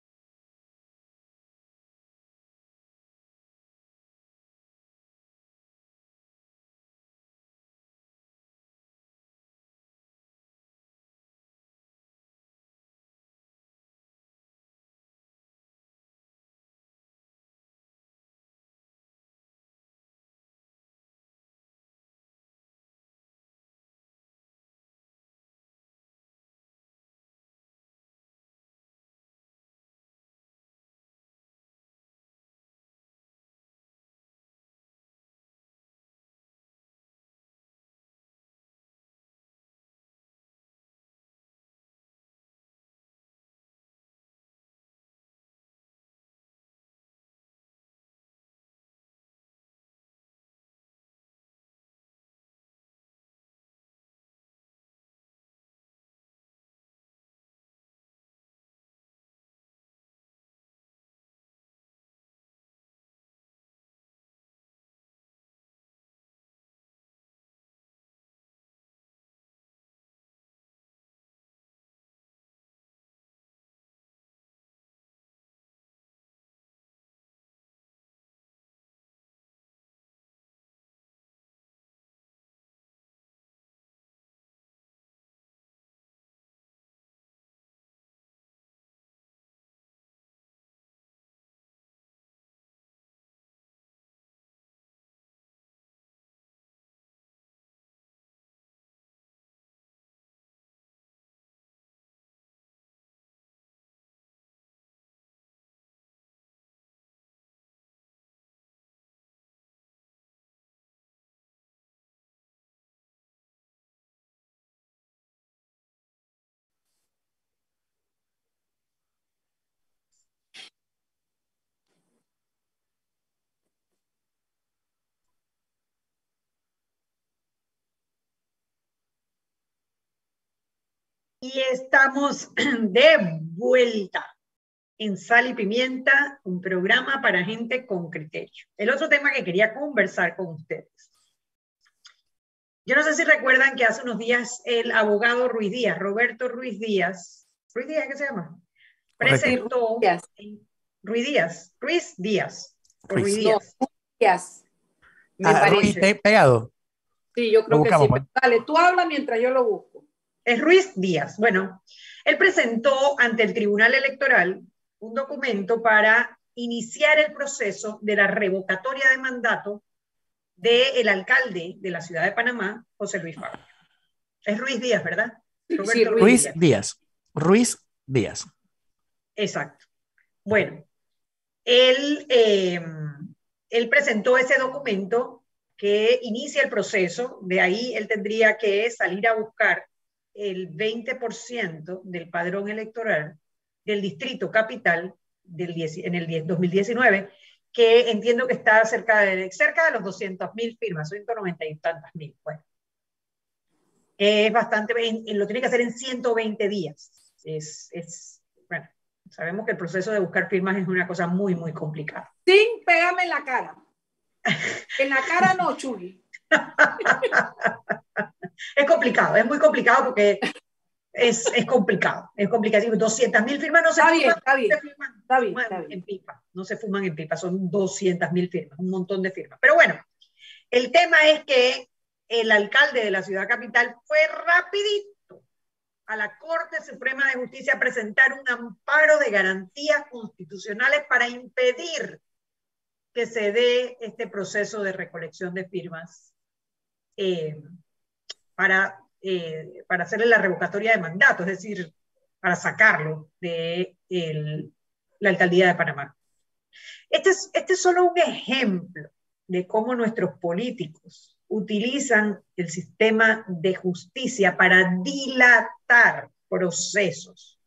Y estamos de vuelta en Sal y Pimienta, un programa para gente con criterio. El otro tema que quería conversar con ustedes. Yo no sé si recuerdan que hace unos días el abogado Ruiz Díaz, Roberto Ruiz Díaz, Ruiz Díaz, ¿qué se llama? Presentó Ruiz Díaz, Ruiz Díaz, Ruiz Díaz. Díaz. Me ah, parece. pegado. Sí, yo creo que sí. Pues. Dale, tú habla mientras yo lo busco es Ruiz Díaz. Bueno, él presentó ante el Tribunal Electoral un documento para iniciar el proceso de la revocatoria de mandato del alcalde de la ciudad de Panamá, José Luis Fabio. Es Ruiz Díaz, ¿verdad? sí, Ruiz, Díaz. Ruiz Díaz. Exacto. Bueno, él, eh, él presentó ese documento que inicia el proceso, de ahí él tendría que salir a buscar el 20% del padrón electoral del distrito capital del en el 2019, que entiendo que está cerca de, cerca de los 200 mil firmas, 190 y tantas mil. Bueno, es bastante, lo tiene que hacer en 120 días. Es, es, bueno, sabemos que el proceso de buscar firmas es una cosa muy, muy complicada. Sin pégame en la cara. En la cara no, Chuli. es complicado, es muy complicado porque es, es complicado, es complicado. 200 mil firmas no se está bien, está bien, está bien, en pipa, no se fuman en pipa, son 200 mil firmas, un montón de firmas. Pero bueno, el tema es que el alcalde de la ciudad capital fue rapidito a la Corte Suprema de Justicia a presentar un amparo de garantías constitucionales para impedir que se dé este proceso de recolección de firmas eh, para, eh, para hacerle la revocatoria de mandato, es decir, para sacarlo de la alcaldía de Panamá. Este es, este es solo un ejemplo de cómo nuestros políticos utilizan el sistema de justicia para dilatar procesos.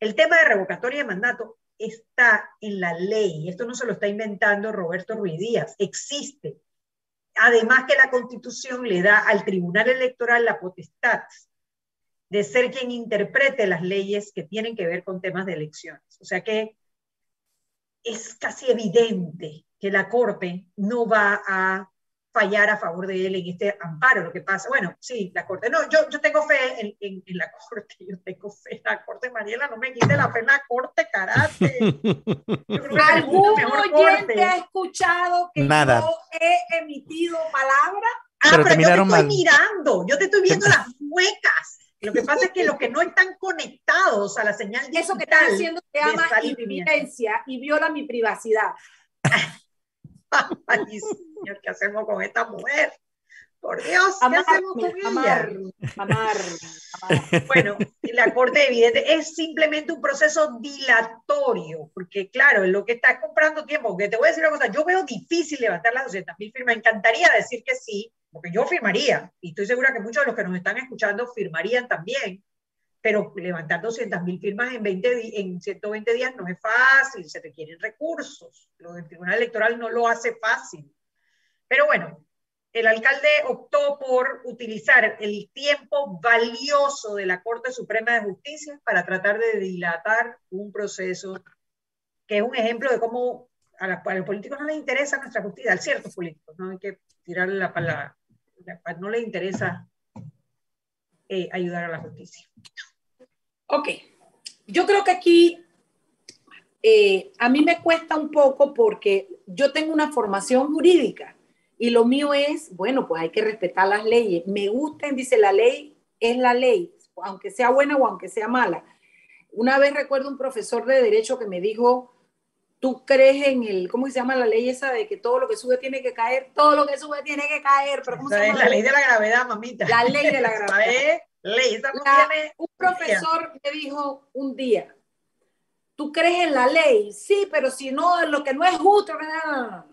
El tema de revocatoria de mandato está en la ley. Esto no se lo está inventando Roberto Ruiz Díaz, existe. Además que la constitución le da al Tribunal Electoral la potestad de ser quien interprete las leyes que tienen que ver con temas de elecciones. O sea que es casi evidente que la Corte no va a fallar a favor de él en este amparo. Lo que pasa, bueno, sí, la Corte. No, yo, yo tengo fe en, en, la Corte, yo tengo fe en la Corte, Mariela, no me quite la fe en la Corte, karate. ¿Algún oyente ha escuchado que Nada. yo he emitido palabra? Ah, pero, te yo te estoy mirando, yo te estoy viendo las muecas. Lo que pasa es que los que no están conectados a la señal y eso que están haciendo se llama invidencia y viola mi privacidad. Ay, señor, ¿qué hacemos con esta mujer? Por Dios, ¿qué hacemos con ella? Amar, Bueno, la Corte Evidente es simplemente un proceso dilatorio, porque claro, lo que está comprando tiempo, que te voy a decir una cosa, yo veo difícil levantar las 200 mil firmas, me encantaría decir que sí, porque yo firmaría, y estoy segura que muchos de los que nos están escuchando firmarían también, pero levantar 200 mil firmas en, 20, en 120 días no es fácil, se requieren recursos. Lo del Tribunal Electoral no lo hace fácil. Pero bueno, el alcalde optó por utilizar el tiempo valioso de la Corte Suprema de Justicia para tratar de dilatar un proceso que es un ejemplo de cómo a, los políticos no les interesa nuestra justicia, a ciertos políticos, no hay que tirarle la palabra, no les interesa eh, ayudar a la justicia. Ok, yo creo que aquí eh, a mí me cuesta un poco porque yo tengo una formación jurídica y lo mío es, bueno, pues hay que respetar las leyes. Me gustan, dice la ley, es la ley, aunque sea buena o aunque sea mala. Una vez recuerdo un profesor de derecho que me dijo, tú crees en el, ¿cómo se llama la ley esa de que todo lo que sube tiene que caer? Todo lo que sube tiene que caer. Pero ¿cómo se llama? La ley de la gravedad, mamita. La ley de la gravedad un profesor me dijo un día, ¿tú crees en la ley? Sí, pero si no, lo que no es justo, mira,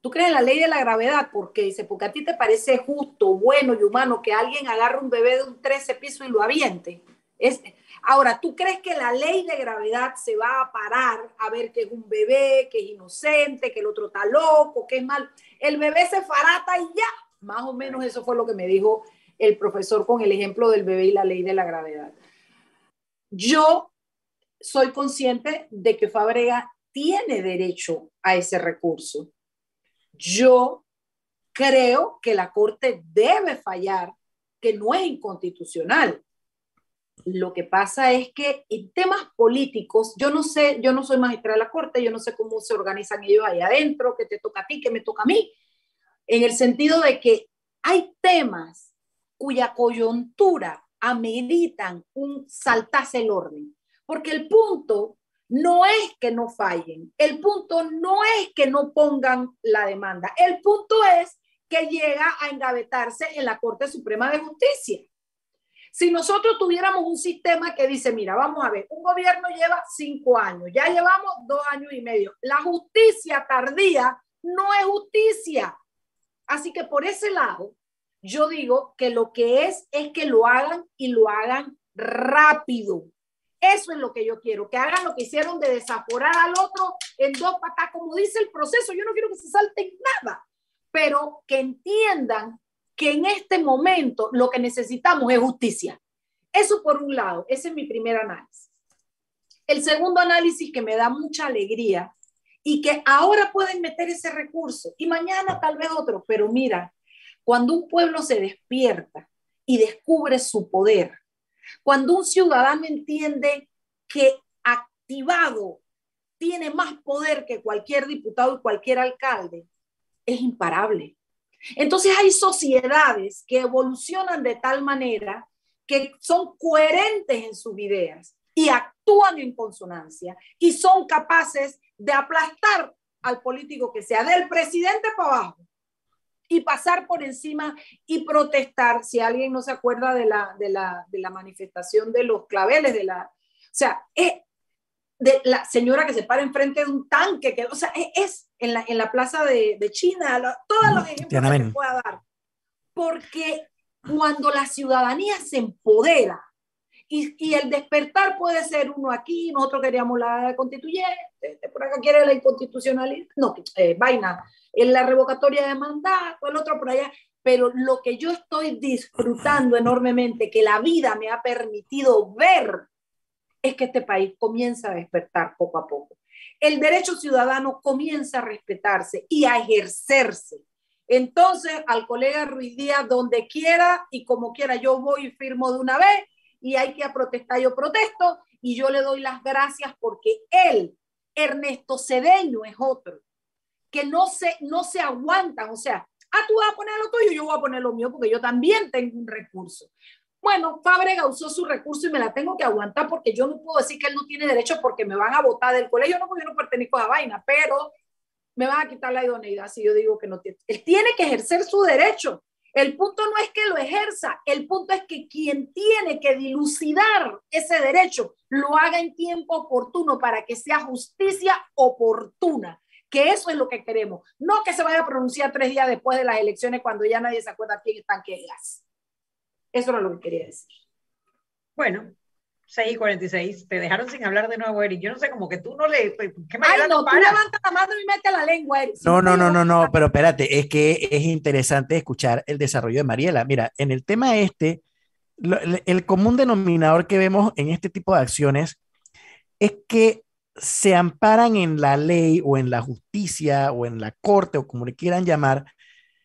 tú crees en la ley de la gravedad, porque dice, porque a ti te parece justo, bueno y humano que alguien agarre un bebé de un 13 piso y lo aviente. Es, ahora, ¿tú crees que la ley de gravedad se va a parar a ver que es un bebé, que es inocente, que el otro está loco, que es mal? El bebé se farata y ya. Más o menos eso fue lo que me dijo el profesor con el ejemplo del bebé y la ley de la gravedad. Yo soy consciente de que Fabrega tiene derecho a ese recurso. Yo creo que la Corte debe fallar, que no es inconstitucional. Lo que pasa es que en temas políticos, yo no sé, yo no soy magistrada de la Corte, yo no sé cómo se organizan ellos ahí adentro, que te toca a ti, que me toca a mí, en el sentido de que hay temas cuya coyuntura ameritan un saltarse el orden. Porque el punto no es que no fallen, el punto no es que no pongan la demanda, el punto es que llega a engavetarse en la Corte Suprema de Justicia. Si nosotros tuviéramos un sistema que dice, mira, vamos a ver, un gobierno lleva cinco años, ya llevamos dos años y medio, la justicia tardía no es justicia. Así que por ese lado, yo digo que lo que es es que lo hagan y lo hagan rápido. Eso es lo que yo quiero, que hagan lo que hicieron de desaforar al otro en dos patas, como dice el proceso. Yo no quiero que se salten nada, pero que entiendan que en este momento lo que necesitamos es justicia. Eso por un lado, ese es mi primer análisis. El segundo análisis que me da mucha alegría y que ahora pueden meter ese recurso y mañana tal vez otro, pero mira, cuando un pueblo se despierta y descubre su poder, cuando un ciudadano entiende que activado tiene más poder que cualquier diputado y cualquier alcalde, es imparable. Entonces hay sociedades que evolucionan de tal manera que son coherentes en sus ideas y actúan en consonancia y son capaces de aplastar al político que sea, del presidente para abajo, y pasar por encima y protestar. Si alguien no se acuerda de la, de la, de la manifestación de los claveles, de la, o sea, es de la señora que se para enfrente de un tanque, que, o sea, es, en, la, en la plaza de, de China, todos los ejemplos que pueda dar. Porque cuando la ciudadanía se empodera, y, y, el despertar puede ser uno aquí, nosotros queríamos la constituyente, por acá quiere la inconstitucionalidad, no, eh, vaina, en la revocatoria de mandato, el otro por allá, pero lo que yo estoy disfrutando enormemente, que la vida me ha permitido ver, es que este país comienza a despertar poco a poco. El derecho ciudadano comienza a respetarse y a ejercerse. Entonces, al colega Ruiz Díaz, donde quiera y como quiera, yo voy y firmo de una vez y hay que protestar, yo protesto y yo le doy las gracias porque él, Ernesto Cedeño, es otro que no se, no se aguantan. O sea, ah, tú vas a poner lo tuyo, yo voy a poner lo mío porque yo también tengo un recurso. Bueno, Fábrega usó su recurso y me la tengo que aguantar porque yo no puedo decir que él no tiene derecho porque me van a votar del colegio, no porque yo no pertenezco a la vaina, pero me van a quitar la idoneidad si yo digo que no tiene. Él tiene que ejercer su derecho. El punto no es que lo ejerza, el punto es que quien tiene que dilucidar ese derecho lo haga en tiempo oportuno para que sea justicia oportuna que eso es lo que queremos, no que se vaya a pronunciar tres días después de las elecciones cuando ya nadie se acuerda quién está que gas. Eso era lo que quería decir. Bueno, 6 y 46, te dejaron sin hablar de nuevo, Eric. Yo no sé, como que tú no le... ¿qué Ay, no, tú levantas la mano y mete la lengua, Eric. No, no, no, no, no, pero espérate, es que es interesante escuchar el desarrollo de Mariela. Mira, en el tema este, el común denominador que vemos en este tipo de acciones es que se amparan en la ley o en la justicia o en la corte o como le quieran llamar,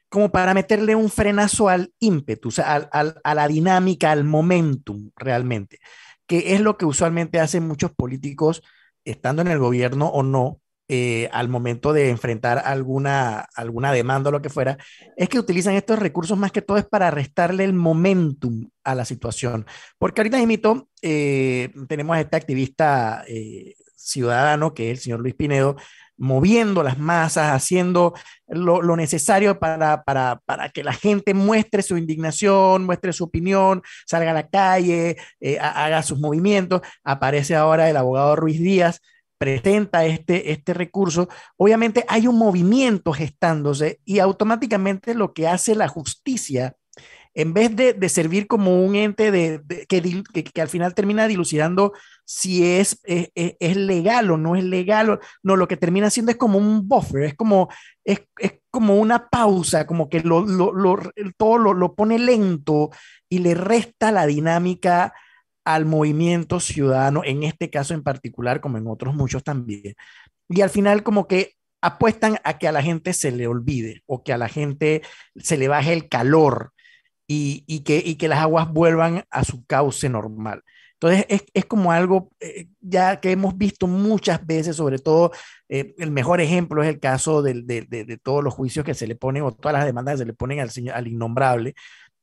como para meterle un frenazo al ímpetu, o sea, a la dinámica, al momentum realmente, que es lo que usualmente hacen muchos políticos, estando en el gobierno o no, eh, al momento de enfrentar alguna, alguna demanda o lo que fuera, es que utilizan estos recursos más que todo es para restarle el momentum a la situación. Porque ahorita, imito, eh, tenemos a este activista eh, ciudadano, que es el señor Luis Pinedo, moviendo las masas, haciendo lo, necesario para, para, para, que la gente muestre su indignación, muestre su opinión, salga a la calle, eh, haga sus movimientos. Aparece ahora el abogado Ruiz Díaz, presenta este, este recurso. Obviamente hay un movimiento gestándose y automáticamente lo que hace la justicia en vez de, servir como un ente de, que, al final termina dilucidando si es, es, legal o no es legal, no, lo que termina siendo es como un buffer, es como, es, como una pausa, como que lo, todo lo, pone lento y le resta la dinámica al movimiento ciudadano, en este caso en particular, como en otros muchos también. Y al final como que apuestan a que a la gente se le olvide o que a la gente se le baje el calor y, que, que las aguas vuelvan a su cauce normal. Entonces, es, como algo eh, ya que hemos visto muchas veces, sobre todo, eh, el mejor ejemplo es el caso de, todos los juicios que se le ponen o todas las demandas que se le ponen al, al innombrable,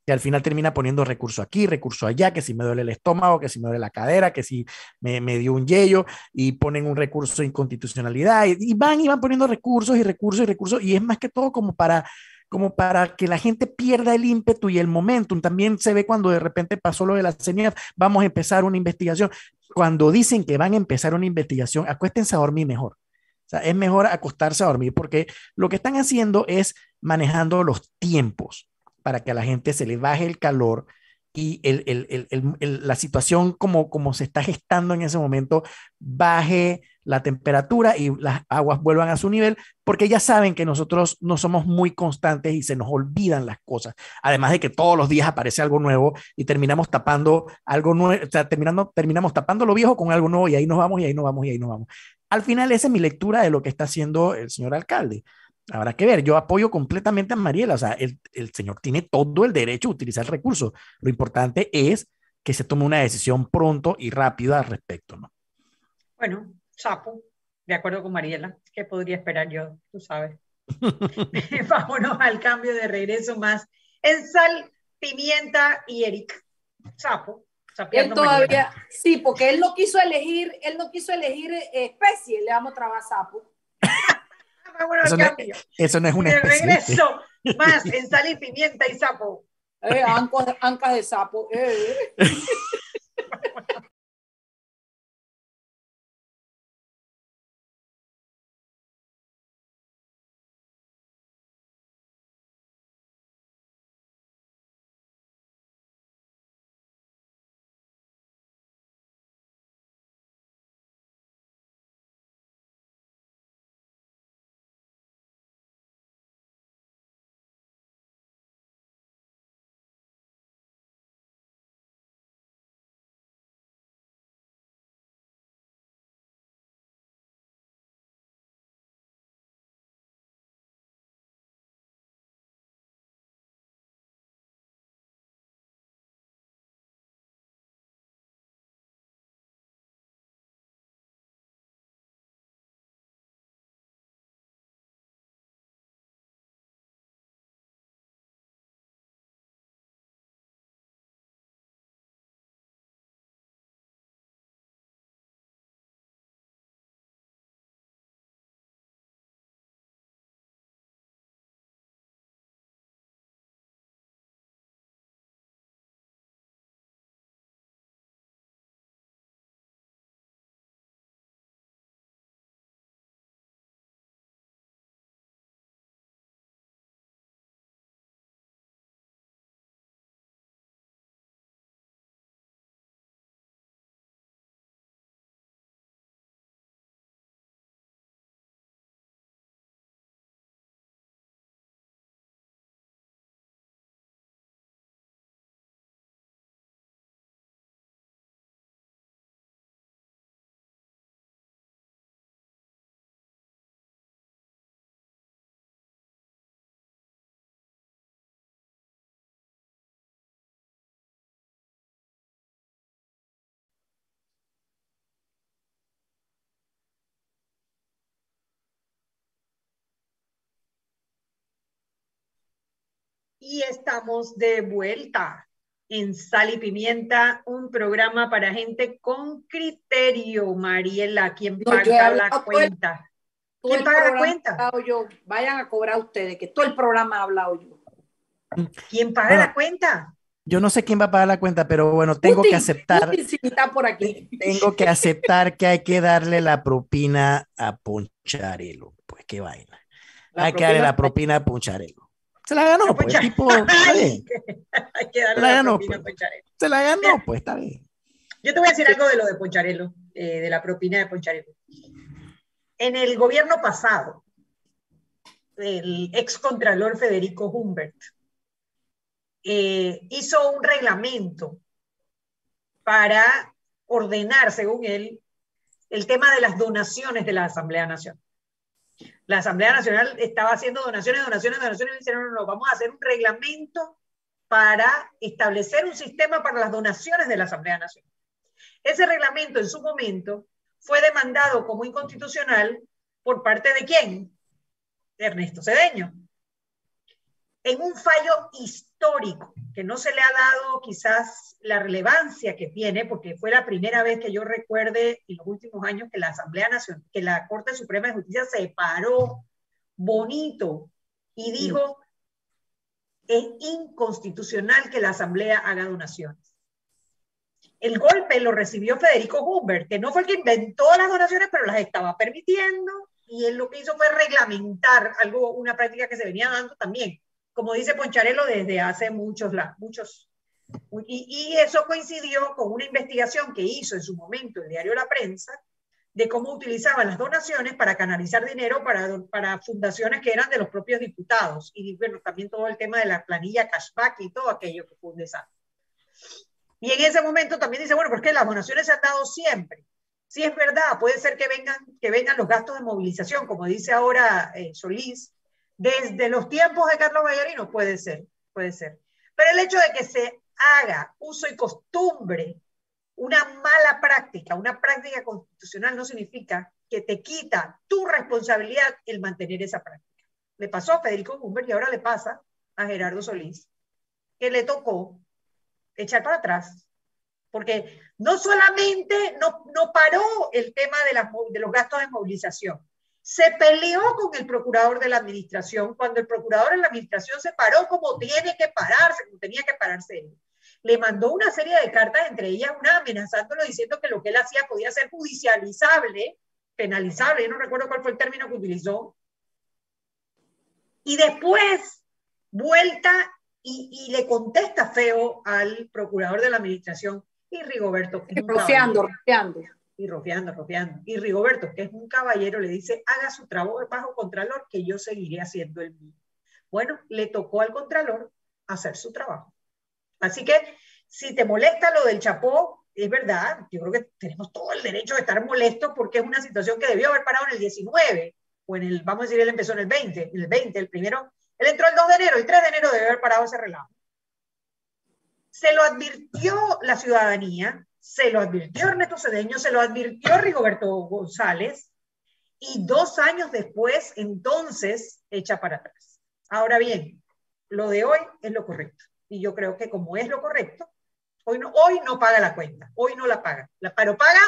que al final termina poniendo recurso aquí, recurso allá, que si me duele el estómago, que si me duele la cadera, que si me, me dio un yello y ponen un recurso de inconstitucionalidad y, y van y van poniendo recursos y recursos y recursos y es más que todo como para como para que la gente pierda el ímpetu y el momentum. También se ve cuando de repente pasó lo de la señal, vamos a empezar una investigación. Cuando dicen que van a empezar una investigación, acuéstense a dormir mejor. O sea, es mejor acostarse a dormir porque lo que están haciendo es manejando los tiempos para que a la gente se le baje el calor y la situación como, como se está gestando en ese momento baje la temperatura y las aguas vuelvan a su nivel, porque ya saben que nosotros no somos muy constantes y se nos olvidan las cosas. Además de que todos los días aparece algo nuevo y terminamos tapando algo nuevo, o terminando, terminamos tapando lo viejo con algo nuevo y ahí nos vamos y ahí nos vamos y ahí nos vamos. Al final, esa es mi lectura de lo que está haciendo el señor alcalde. Habrá que ver, yo apoyo completamente a Mariela, o sea, el, el señor tiene todo el derecho a utilizar el recurso. Lo importante es que se tome una decisión pronto y rápida al respecto, ¿no? Bueno, sapo, de acuerdo con Mariela, ¿qué podría esperar yo? Tú sabes. Vámonos al cambio de regreso más en sal, pimienta y Eric. Sapo. Él todavía, sí, porque él no quiso elegir, él no quiso elegir especie, le vamos a trabar sapo. eso, no, eso, no, es una especie. regreso más en sal y pimienta y sapo. Eh, ancas, de sapo. Eh. Y estamos de vuelta en Sal y Pimienta, un programa para gente con criterio. Mariela, ¿quién paga la cuenta? ¿Quién paga la cuenta? Yo. Vayan a cobrar ustedes, que todo el programa ha hablado yo. ¿Quién paga la cuenta? Yo no sé quién va a pagar la cuenta, pero bueno, tengo que aceptar. por aquí. Tengo que aceptar que hay que darle la propina a Poncharelo. Pues qué vaina. hay que darle la propina a Poncharelo. Se la ganó, pues, tipo, está bien. se la ganó, pues. Se la ganó, pues, está bien. Yo te voy a decir algo de lo de Poncharelo, eh, de la propina de Poncharelo. En el gobierno pasado, el ex contralor Federico Humbert eh, hizo un reglamento para ordenar, según él, el tema de las donaciones de la Asamblea Nacional la Asamblea Nacional estaba haciendo donaciones, donaciones, donaciones, y dijeron, no, no, vamos a hacer un reglamento para establecer un sistema para las donaciones de la Asamblea Nacional. Ese reglamento en su momento fue demandado como inconstitucional por parte de quién? De Ernesto Cedeño. en un fallo histórico que no se le ha dado quizás la relevancia que tiene, porque fue la primera vez que yo recuerde en los últimos años que la Asamblea Nacional, que la Corte Suprema de Justicia se paró bonito y dijo, es inconstitucional que la Asamblea haga donaciones. El golpe lo recibió Federico Humbert, que no fue el que inventó las donaciones, pero las estaba permitiendo, y él lo que hizo fue reglamentar algo, una práctica que se venía dando también, como dice Poncharelo, desde hace muchos, muchos y, y, eso coincidió con una investigación que hizo en su momento el diario La Prensa de cómo utilizaban las donaciones para canalizar dinero para, para fundaciones que eran de los propios diputados. Y bueno, también todo el tema de la planilla cashback y todo aquello que fue un desastre. Y en ese momento también dice, bueno, porque las donaciones se han dado siempre. Sí es verdad, puede ser que vengan, que vengan los gastos de movilización, como dice ahora eh, Solís, desde los tiempos de Carlos Vallarino, puede ser, puede ser. Pero el hecho de que se haga uso y costumbre una mala práctica, una práctica constitucional no significa que te quita tu responsabilidad el mantener esa práctica. Le pasó a Federico Gumber y ahora le pasa a Gerardo Solís, que le tocó echar para atrás, porque no solamente no, no paró el tema de, de los gastos de movilización, se peleó con el procurador de la administración cuando el procurador de la administración se paró como tiene que pararse, como tenía que pararse él le mandó una serie de cartas, entre ellas una amenazándolo diciendo que lo que él hacía podía ser judicializable, penalizable, yo no recuerdo cuál fue el término que utilizó. Y después, vuelta y, le contesta feo al procurador de la administración y Rigoberto. Rociando, rociando. Y rociando, rociando. Y Rigoberto, que es un caballero, le dice, haga su trabajo bajo contralor, que yo seguiré haciendo el mío. Bueno, le tocó al contralor hacer su trabajo. Así que si te molesta lo del Chapó, es verdad, yo creo que tenemos todo el derecho de estar molestos porque es una situación que debió haber parado en el 19, o en el, vamos a decir, él empezó en el 20, en el 20, el primero, él entró el 2 de enero, el 3 de enero debe haber parado ese relajo. Se lo advirtió la ciudadanía, se lo advirtió Ernesto Cedeño, se lo advirtió Rigoberto González, y dos años después, entonces, echa para atrás. Ahora bien, lo de hoy es lo correcto y yo creo que como es lo correcto, hoy no, hoy no paga la cuenta, hoy no la paga, pero paga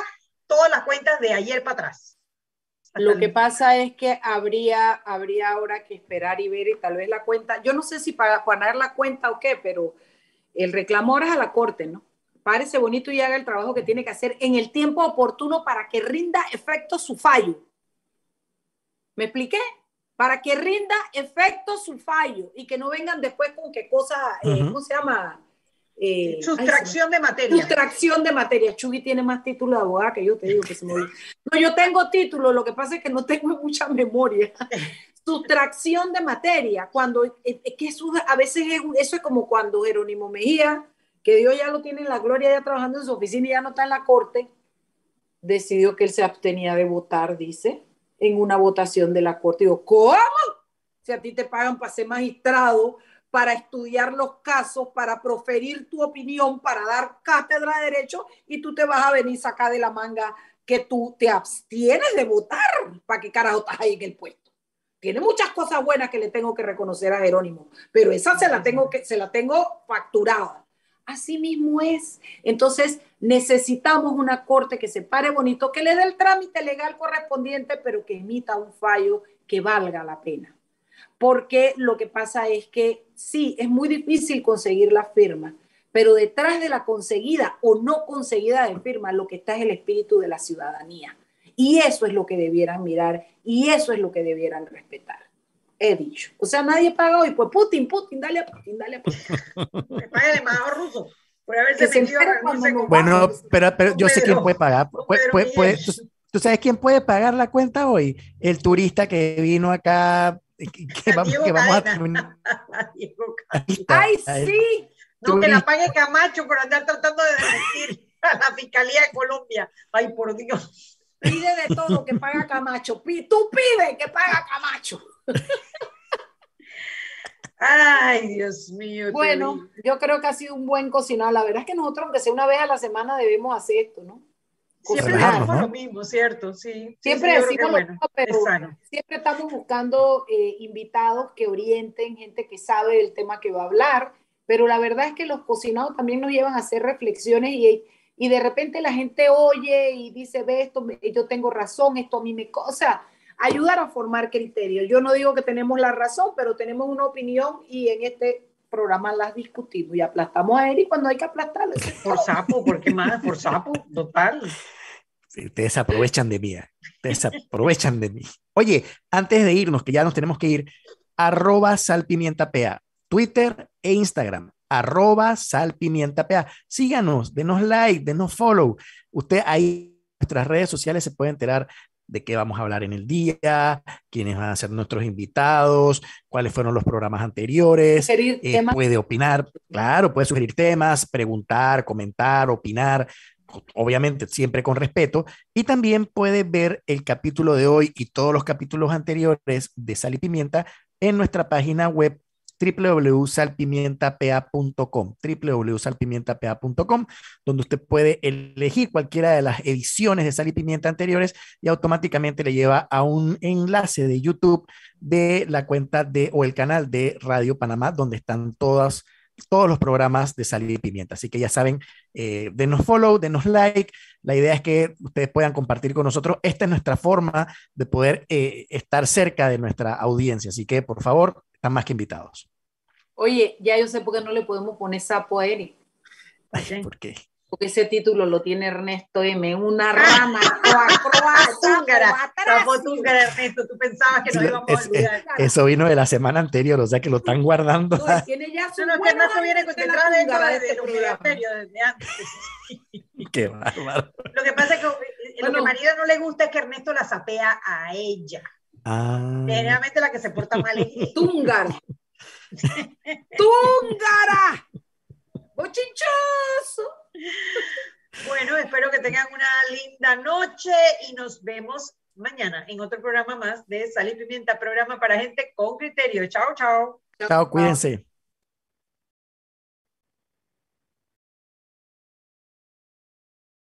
todas las cuentas de ayer para atrás. Lo que pasa es que habría, habría ahora que esperar y ver y tal vez la cuenta, yo no sé si para pagar la cuenta o qué, pero el reclamo ahora es a la corte, ¿no? Párese bonito y haga el trabajo que tiene que hacer en el tiempo oportuno para que rinda efecto su fallo. ¿Me expliqué? para que rinda efecto su fallo y que no vengan después con qué cosa, eh, ¿cómo se llama? Eh, sustracción de materia. Sustracción de materia. Chugui tiene más título de abogada que yo, te digo que se me No, yo tengo título, lo que pasa es que no tengo mucha memoria. Sustracción de materia, cuando, es que eso, a veces eso es como cuando Jerónimo Mejía, que Dios ya lo tiene en la gloria, ya trabajando en su oficina y ya no está en la corte, decidió que él se abstenía de votar, dice, en una votación de la Corte. Digo, ¿cómo? Si a ti te pagan para ser magistrado, para estudiar los casos, para proferir tu opinión, para dar cátedra de derecho, y tú te vas a venir sacar de la manga que tú te abstienes de votar. ¿Para qué carajo estás ahí en el puesto? Tiene muchas cosas buenas que le tengo que reconocer a Jerónimo, pero esa se la tengo, que, se la tengo facturada. Así mismo es. Entonces, necesitamos una corte que se pare bonito, que le dé el trámite legal correspondiente, pero que emita un fallo que valga la pena. Porque lo que pasa es que sí, es muy difícil conseguir la firma, pero detrás de la conseguida o no conseguida de firma, lo que está es el espíritu de la ciudadanía. Y eso es lo que debieran mirar y eso es lo que debieran respetar he dicho. O sea, nadie paga hoy. Pues Putin, Putin, dale a Putin, dale a Putin. Paga el embajador ruso. Por haberse metido no Bueno, pero, pero yo sé quién puede pagar. Puede, puede, ¿tú, sabes quién puede pagar la cuenta hoy? El turista que vino acá. Que, vamos, que vamos a terminar. ¡Ay, sí! No, que la pague Camacho por andar tratando de desmentir a la Fiscalía de Colombia. Ay, por Dios. Pide de todo que paga Camacho. Tú pide que paga Camacho. Ay, Dios mío. Bueno, yo creo que ha sido un buen cocinado. La verdad es que nosotros, aunque sea una vez a la semana, debemos hacer esto, ¿no? Siempre decimos lo mismo, ¿cierto? Sí. Siempre decimos lo mismo, pero siempre estamos buscando eh, invitados que orienten, gente que sabe del tema que va a hablar, pero la verdad es que los cocinados también nos llevan a hacer reflexiones y, y de repente la gente oye y dice, ve esto, yo tengo razón, esto a mí me... O sea, ayudar a formar criterios. Yo no digo que tenemos la razón, pero tenemos una opinión y en este programa las discutimos y aplastamos a Eric cuando hay que aplastarlo. Por sapo, ¿por qué más? Por sapo, total. Sí, te desaprovechan de mí, te desaprovechan de mí. Oye, antes de irnos, que ya nos tenemos que ir, arroba salpimientapea, Twitter e Instagram, arroba salpimientapea. Síganos, denos like, denos follow. Usted ahí en nuestras redes sociales se puede enterar de qué vamos a hablar en el día, quiénes van a ser nuestros invitados, cuáles fueron los programas anteriores. Eh, puede opinar, claro, puede sugerir temas, preguntar, comentar, opinar, obviamente siempre con respeto. Y también puede ver el capítulo de hoy y todos los capítulos anteriores de Sal y Pimienta en nuestra página web www.salpimientapa.com, www.salpimientapa.com, donde usted puede elegir cualquiera de las ediciones de Sal y Pimienta anteriores y automáticamente le lleva a un enlace de YouTube de la cuenta de o el canal de Radio Panamá, donde están todas todos los programas de Sal y Pimienta. Así que ya saben, eh, denos follow, denos like. La idea es que ustedes puedan compartir con nosotros. Esta es nuestra forma de poder eh, estar cerca de nuestra audiencia. Así que, por favor, están más que invitados. Oye, ya yo sé por qué no le podemos poner sapo a Eric. ¿Por qué? Porque ese título lo tiene Ernesto M. Una rama Sapo túngara, Ernesto. Tú pensabas que no íbamos a olvidar. Eso vino de la semana anterior, o sea que lo están guardando. No, tiene ya su no, no, Ernesto viene con detrás de desde antes. Qué bárbaro. Lo que pasa es que eh, lo que a María no le gusta es que Ernesto la sapea a ella. Ah. Generalmente la que se porta mal es Túngara. ¡Túngara! ¡Bochinchoso! Bueno, espero que tengan una linda noche y nos vemos mañana en otro programa más de Sal y Pimienta, programa para gente con criterio. Chao, chao. Chao, cuídense.